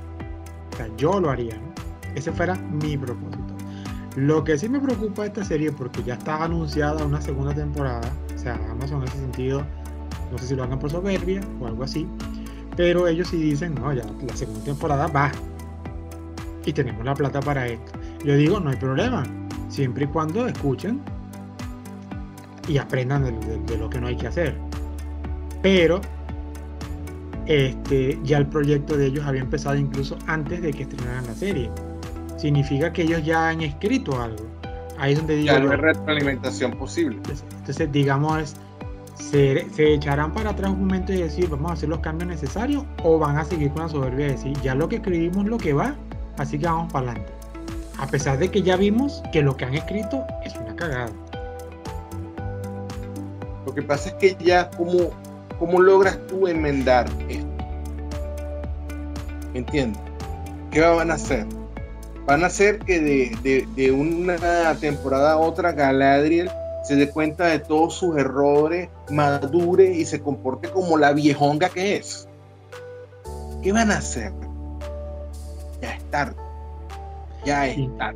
O sea, yo lo haría, ¿no? Ese fuera mi propósito. Lo que sí me preocupa de esta serie, porque ya está anunciada una segunda temporada, o sea, Amazon en ese sentido, no sé si lo hagan por soberbia o algo así, pero ellos sí dicen, no, ya la segunda temporada va. Y tenemos la plata para esto. Yo digo, no hay problema, siempre y cuando escuchen y aprendan de, lo que no hay que hacer. Pero este, ya el proyecto de ellos había empezado incluso antes de que estrenaran la serie. Significa que ellos ya han escrito algo. Ahí es donde digo.
Ya no hay retroalimentación posible.
Entonces, digamos, se, se, echarán para atrás un momento y decir, vamos a hacer los cambios necesarios, o van a seguir con la soberbia y decir, ya lo que escribimos lo que va, así que vamos para adelante a pesar de que ya vimos que lo que han escrito es una cagada.
Lo que pasa es que ya, ¿cómo, cómo logras tú enmendar esto? ¿Entiendes? ¿Qué van a hacer? Van a hacer que de, de una temporada a otra Galadriel se dé cuenta de todos sus errores, madure y se comporte como la viejonga que es. ¿Qué van a hacer? Ya es tarde ya está.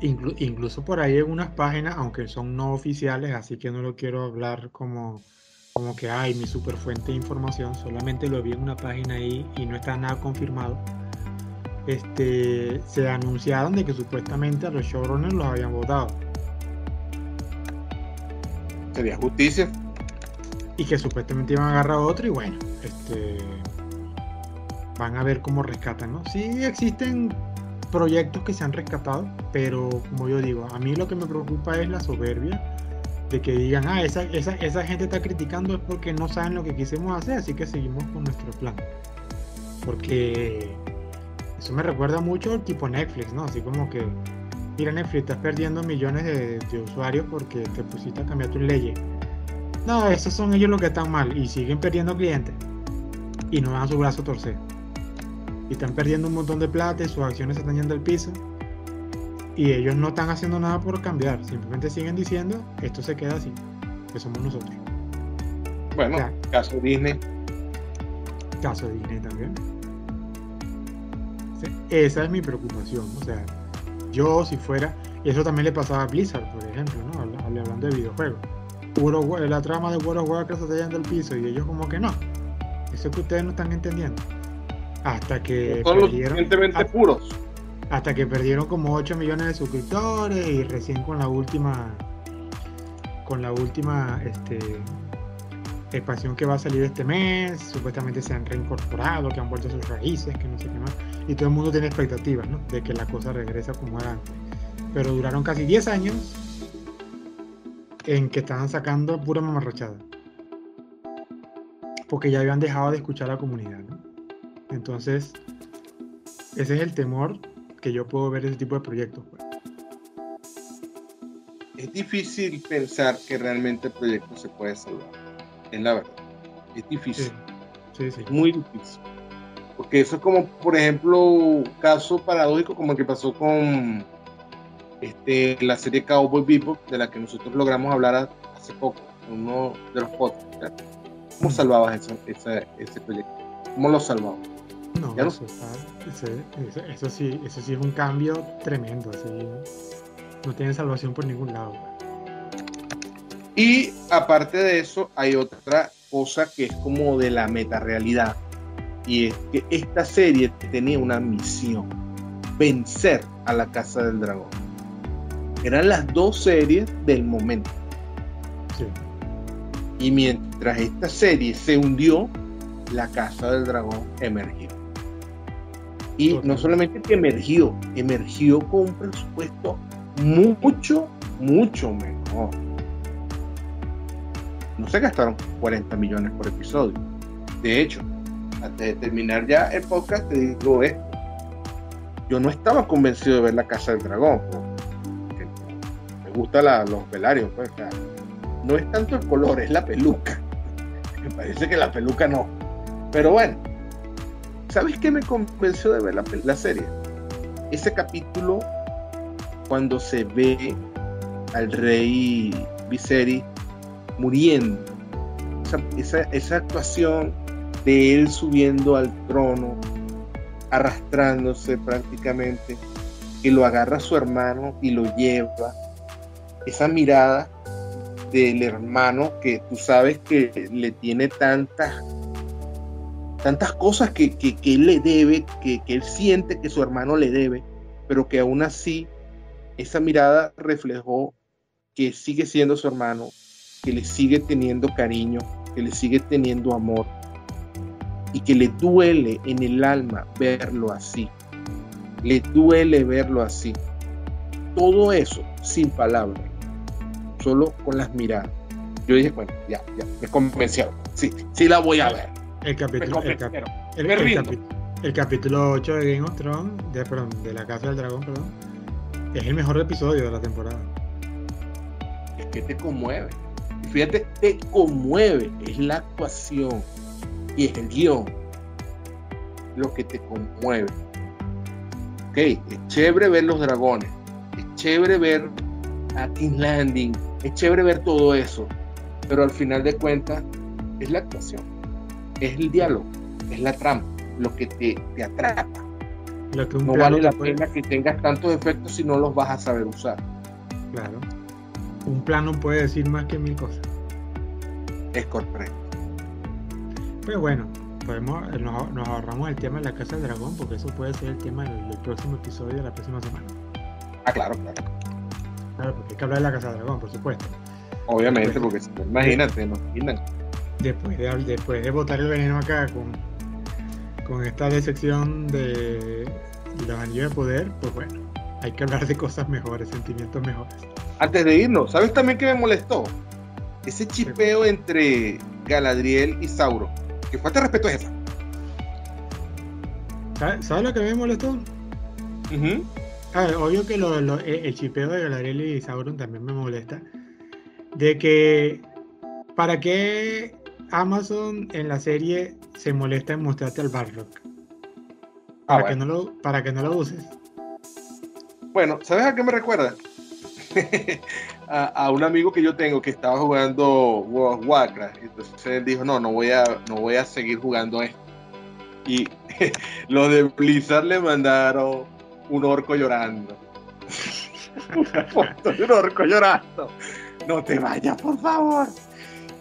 incluso por ahí en unas páginas, aunque son no oficiales, así que no lo quiero hablar como, como que hay mi super fuente de información, solamente lo vi en una página ahí y no está nada confirmado. Este, se anunciaron de que supuestamente a los showrunners los habían votado.
Sería justicia.
Y que supuestamente iban a agarrar otro y bueno, este van a ver cómo rescatan, ¿no? Sí existen proyectos que se han rescatado, pero como yo digo, a mí lo que me preocupa es la soberbia de que digan, ah, esa, esa, esa gente está criticando es porque no saben lo que quisimos hacer, así que seguimos con nuestro plan. Porque eso me recuerda mucho al tipo Netflix, ¿no? Así como que, mira Netflix, estás perdiendo millones de, usuarios porque te pusiste a cambiar tus leyes. No, esos son ellos los que están mal y siguen perdiendo clientes y no dan su brazo a torcer y están perdiendo un montón de plata y sus acciones se están yendo al piso. Y ellos no están haciendo nada por cambiar, simplemente siguen diciendo esto se queda así, que somos nosotros.
Bueno, caso Disney.
Caso Disney también. esa es mi preocupación. O sea, yo si fuera, y eso también le pasaba a Blizzard, por ejemplo, ¿no? hablando de videojuegos. la trama de World of Warcraft se está yendo al piso y ellos como que no. Eso es que ustedes no están entendiendo hasta que perdieron
puros
hasta que perdieron como 8 millones de suscriptores y recién con la última con la última este, expansión que va a salir este mes supuestamente se han reincorporado que han vuelto a sus raíces que no sé qué más y todo el mundo tiene expectativas ¿no? de que la cosa regrese como era antes pero duraron casi 10 años en que estaban sacando pura mamarrachada porque ya habían dejado de escuchar a la comunidad ¿no? Entonces, ese es el temor que yo puedo ver ese tipo de proyectos. Pues.
Es difícil pensar que realmente el proyecto se puede salvar. Es la verdad. Es difícil. Sí, sí, Muy difícil. Porque eso es como, por ejemplo, un caso paradójico como el que pasó con este, la serie Cowboy Bebop, de la que nosotros logramos hablar hace poco, uno de los podcasts, ¿cómo salvabas ese, ese proyecto? ¿Cómo lo salvabas?
No, eso, eso, sí, eso sí es un cambio tremendo. no tiene salvación por ningún lado.
Y aparte de eso, hay otra cosa que es como de la metarealidad. Y es que esta serie tenía una misión: vencer a la Casa del Dragón. Eran las dos series del momento. Y mientras esta serie se hundió, la Casa del Dragón emergió. Y no solamente que emergió, emergió con un presupuesto mucho, mucho menor. No se gastaron 40 millones por episodio. De hecho, antes de terminar ya el podcast, te digo esto. Yo no estaba convencido de ver la Casa del Dragón. me gustan los velarios. Pues, no es tanto el color, es la peluca. (laughs) Me parece que la peluca no. Pero bueno, ¿Sabes qué me convenció de ver la, serie? Ese capítulo cuando se ve al rey Viserys muriendo. Esa, esa, actuación de él subiendo al trono, arrastrándose prácticamente, que lo agarra su hermano y lo lleva. Esa mirada del hermano que tú sabes que le tiene tantas tantas cosas que, él le debe, que, él siente que su hermano le debe, pero que aún así esa mirada reflejó que sigue siendo su hermano, que le sigue teniendo cariño, que le sigue teniendo amor y que le duele en el alma verlo así. Le duele verlo así. Todo eso sin palabras, solo con las miradas. Yo dije, bueno, ya, ya, me convenció. Sí, sí la voy a ver.
El capítulo, el, capítulo 8 de Game of Thrones, de, perdón, de la Casa del Dragón, perdón, es el mejor episodio de la temporada.
Es que te conmueve. Fíjate, te conmueve. Es la actuación y es el guion lo que te conmueve. Ok, es chévere ver los dragones, es chévere ver a King Landing, es chévere ver todo eso, pero al final de cuentas es la actuación es el diálogo, es la trama, lo que te, te atrapa. no vale la pena que tengas tantos efectos si no los vas a saber usar.
Claro. Un plano puede decir más que mil cosas.
Es correcto.
Pero bueno, podemos, nos, ahorramos el tema de la Casa del Dragón porque eso puede ser el tema del, próximo episodio de la próxima semana.
Ah, claro, claro.
Claro, porque hay que hablar de la Casa del Dragón, por supuesto.
Obviamente, porque imagínate, no, imagínate
después de, después de botar el veneno acá con, con esta decepción de los anillos de poder, pues bueno, hay que hablar de cosas mejores, sentimientos mejores.
Antes de irnos, ¿sabes también qué me molestó? Ese chipeo entre Galadriel y Sauro. Que falta respeto a esa.
¿Sabes, lo que me molestó? obvio que el chipeo de Galadriel y Sauron también me molesta. De que, ¿para qué Amazon en la serie se molesta en mostrarte al Barrock. Ah, para, que no lo, para que no lo uses.
Bueno, ¿sabes a qué me recuerda? (laughs) a, un amigo que yo tengo que estaba jugando World of Warcraft. Entonces él dijo, no, no voy a, no voy a seguir jugando esto. Y (laughs) los de Blizzard le mandaron un orco llorando. (laughs) Una foto de un orco llorando. No te vayas, por favor.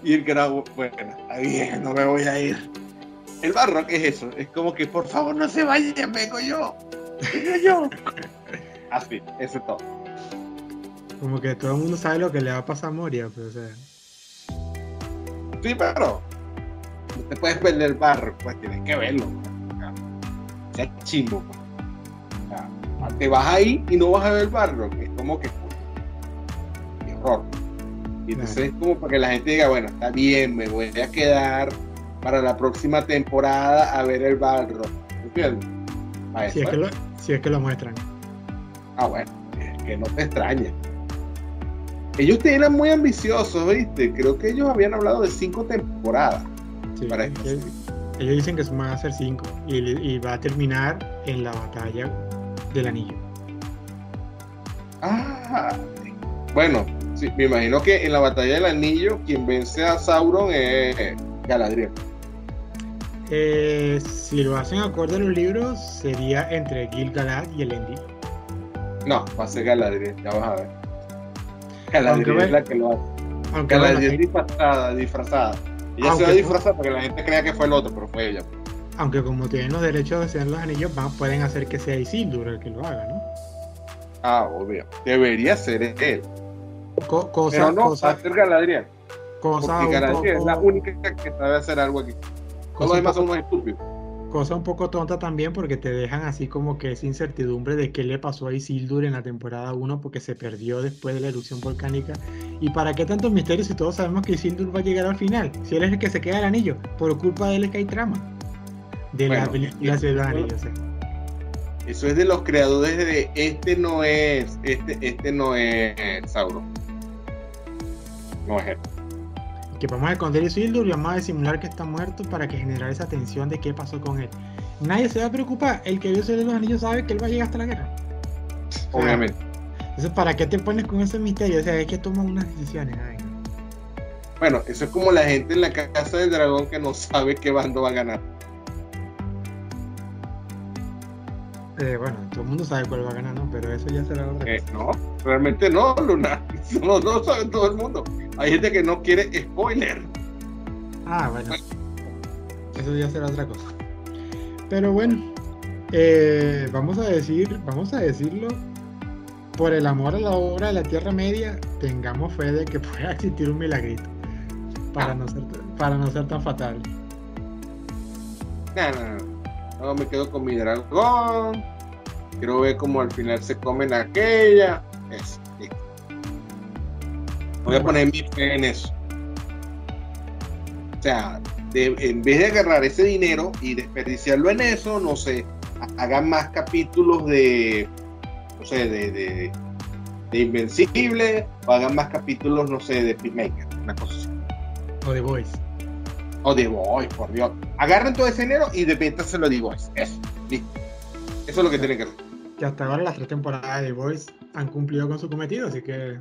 Y el carajo, bueno, está bien, no me voy a ir. El barro, ¿qué es eso? Es como que, por favor, no se vayan, vengo yo. Vengo yo. (laughs) Así, eso es todo.
Como que todo el mundo sabe lo que le va a pasar a Moria, pero o sea.
Sí, pero no te puedes perder el barro, pues tienes que verlo. O sea, chimbo. Pues. te vas ahí y no vas a ver el barro. Es como que. Qué horror. Y entonces es como para que la gente diga, bueno, está bien, me voy a quedar para la próxima temporada a ver el barro. ¿Entiendes?
Si es, que lo, si es que lo muestran.
Ah, bueno, es que no te extrañes. Ellos eran muy ambiciosos, ¿viste? Creo que ellos habían hablado de cinco temporadas.
Sí, para ellos, ellos, dicen que van a ser cinco y, y va a terminar en la batalla del anillo.
Ah, bueno, Sí, me imagino que en la batalla del anillo, quien vence a Sauron es Galadriel.
Eh, si lo hacen acorde a los libros, sería entre Gil-galad y Elendil.
No, va a ser Galadriel, ya vas a ver. Galadriel es la que lo hace. Aunque Galadriel es disfrazada, disfrazada. Ella se va a disfrazar porque la gente crea que fue el otro, pero fue ella.
Aunque como tienen los derechos de ser los anillos, pueden hacer que sea Isildur el que lo haga, ¿no?
Ah, obvio. Debería ser él.
Cosa,
pero no,
cosa,
ser Galadriel.
Cosa
porque Galadriel es la única que sabe hacer algo aquí. Todos los demás son unos estúpidos.
Cosa un poco tonta también porque te dejan así como que esa incertidumbre de qué le pasó a Isildur en la temporada 1 porque se perdió después de la erupción volcánica. ¿Y para qué tantos misterios si todos sabemos que Isildur va a llegar al final? Si él es el que se queda el anillo, por culpa de él es que hay trama. De la película de los anillos.
Eso es de los creadores de este no es, este, este no es Sauron. No es él
que vamos a esconder Isildur y vamos a disimular que está muerto para que generar esa tensión de qué pasó con él. Nadie se va a preocupar, el que vio de los Anillos sabe que él va a llegar hasta la guerra.
Obviamente.
entonces, ¿para qué te pones con ese misterio? O sea, es que toma unas decisiones.
Bueno, eso es como la gente en la casa del dragón que no sabe qué bando va a ganar.
Eh, bueno, todo el mundo sabe cuál va a ganar, ¿no? Pero eso ya será otra
eh, no, realmente no, Luna. (laughs) No, no sabe todo el mundo. Hay gente que no quiere spoiler.
Ah, bueno. Eso ya será otra cosa. Pero bueno, eh, vamos a decir, vamos a decirlo, por el amor a la obra de la Tierra Media, tengamos fe de que pueda existir un milagrito para no ser, para no ser tan fatal.
No, no, no. No, me quedo con mi dragón. Quiero ver cómo al final se comen aquella. Voy a poner mi fe en eso. O sea, en vez de agarrar ese dinero y desperdiciarlo en eso, no sé, hagan más capítulos de, no sé, de, de, Invencible, o hagan más capítulos, no sé, de Peacemaker, una cosa así.
O de Voice.
O de Voice, por Dios. Agarren todo ese dinero y lo de Voice. Eso, listo. Eso es lo que tienen que hacer.
Que hasta ahora las tres temporadas de Voice han cumplido con su cometido, así que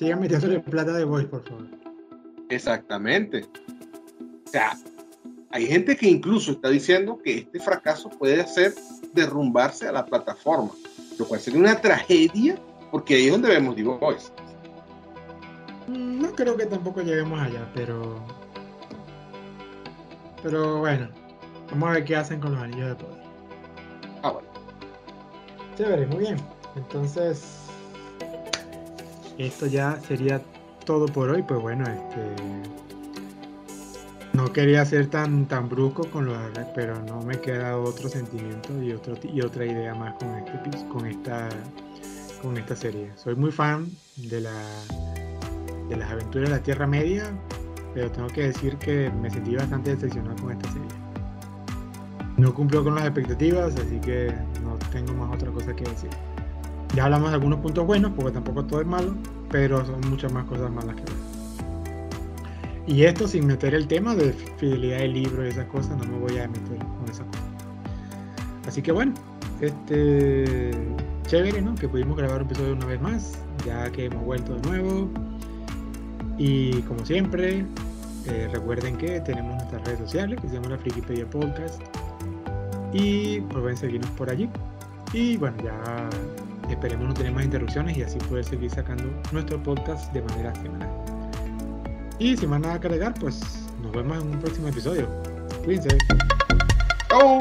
sigan metiéndole plata de Voice, por favor.
Exactamente. O sea, hay gente que incluso está diciendo que este fracaso puede hacer derrumbarse a la plataforma, lo cual sería una tragedia porque ahí es donde vemos The Voice.
No creo que tampoco lleguemos allá, pero pero bueno, vamos a ver qué hacen con los anillos de poder.
Ah, bueno.
Chévere, muy bien. Entonces, esto ya sería todo por hoy. Pues bueno, este. No quería ser tan, tan brusco con los pero no me queda otro sentimiento y, otro, y otra idea más con, este, con, esta, con esta serie. Soy muy fan de, la, de las aventuras de la Tierra Media, pero tengo que decir que me sentí bastante decepcionado con esta serie. No cumplió con las expectativas, así que no tengo más otra cosa que decir. Ya hablamos de algunos puntos buenos, porque tampoco todo es malo, pero son muchas más cosas malas que buenas. Y esto sin meter el tema de fidelidad del libro y esas cosas, no me voy a meter con esas cosas. Así que bueno, este chévere, ¿no? Que pudimos grabar un episodio una vez más, ya que hemos vuelto de nuevo. Y como siempre, eh, recuerden que tenemos nuestras redes sociales que se llama la Frikipedia Podcast. Y pues pueden seguirnos por allí. Y bueno, ya esperemos no tener más interrupciones y así poder seguir sacando nuestro podcast de manera semanal. Y sin más nada que agregar, pues nos vemos en un próximo episodio. Cuídense.
¡Oh!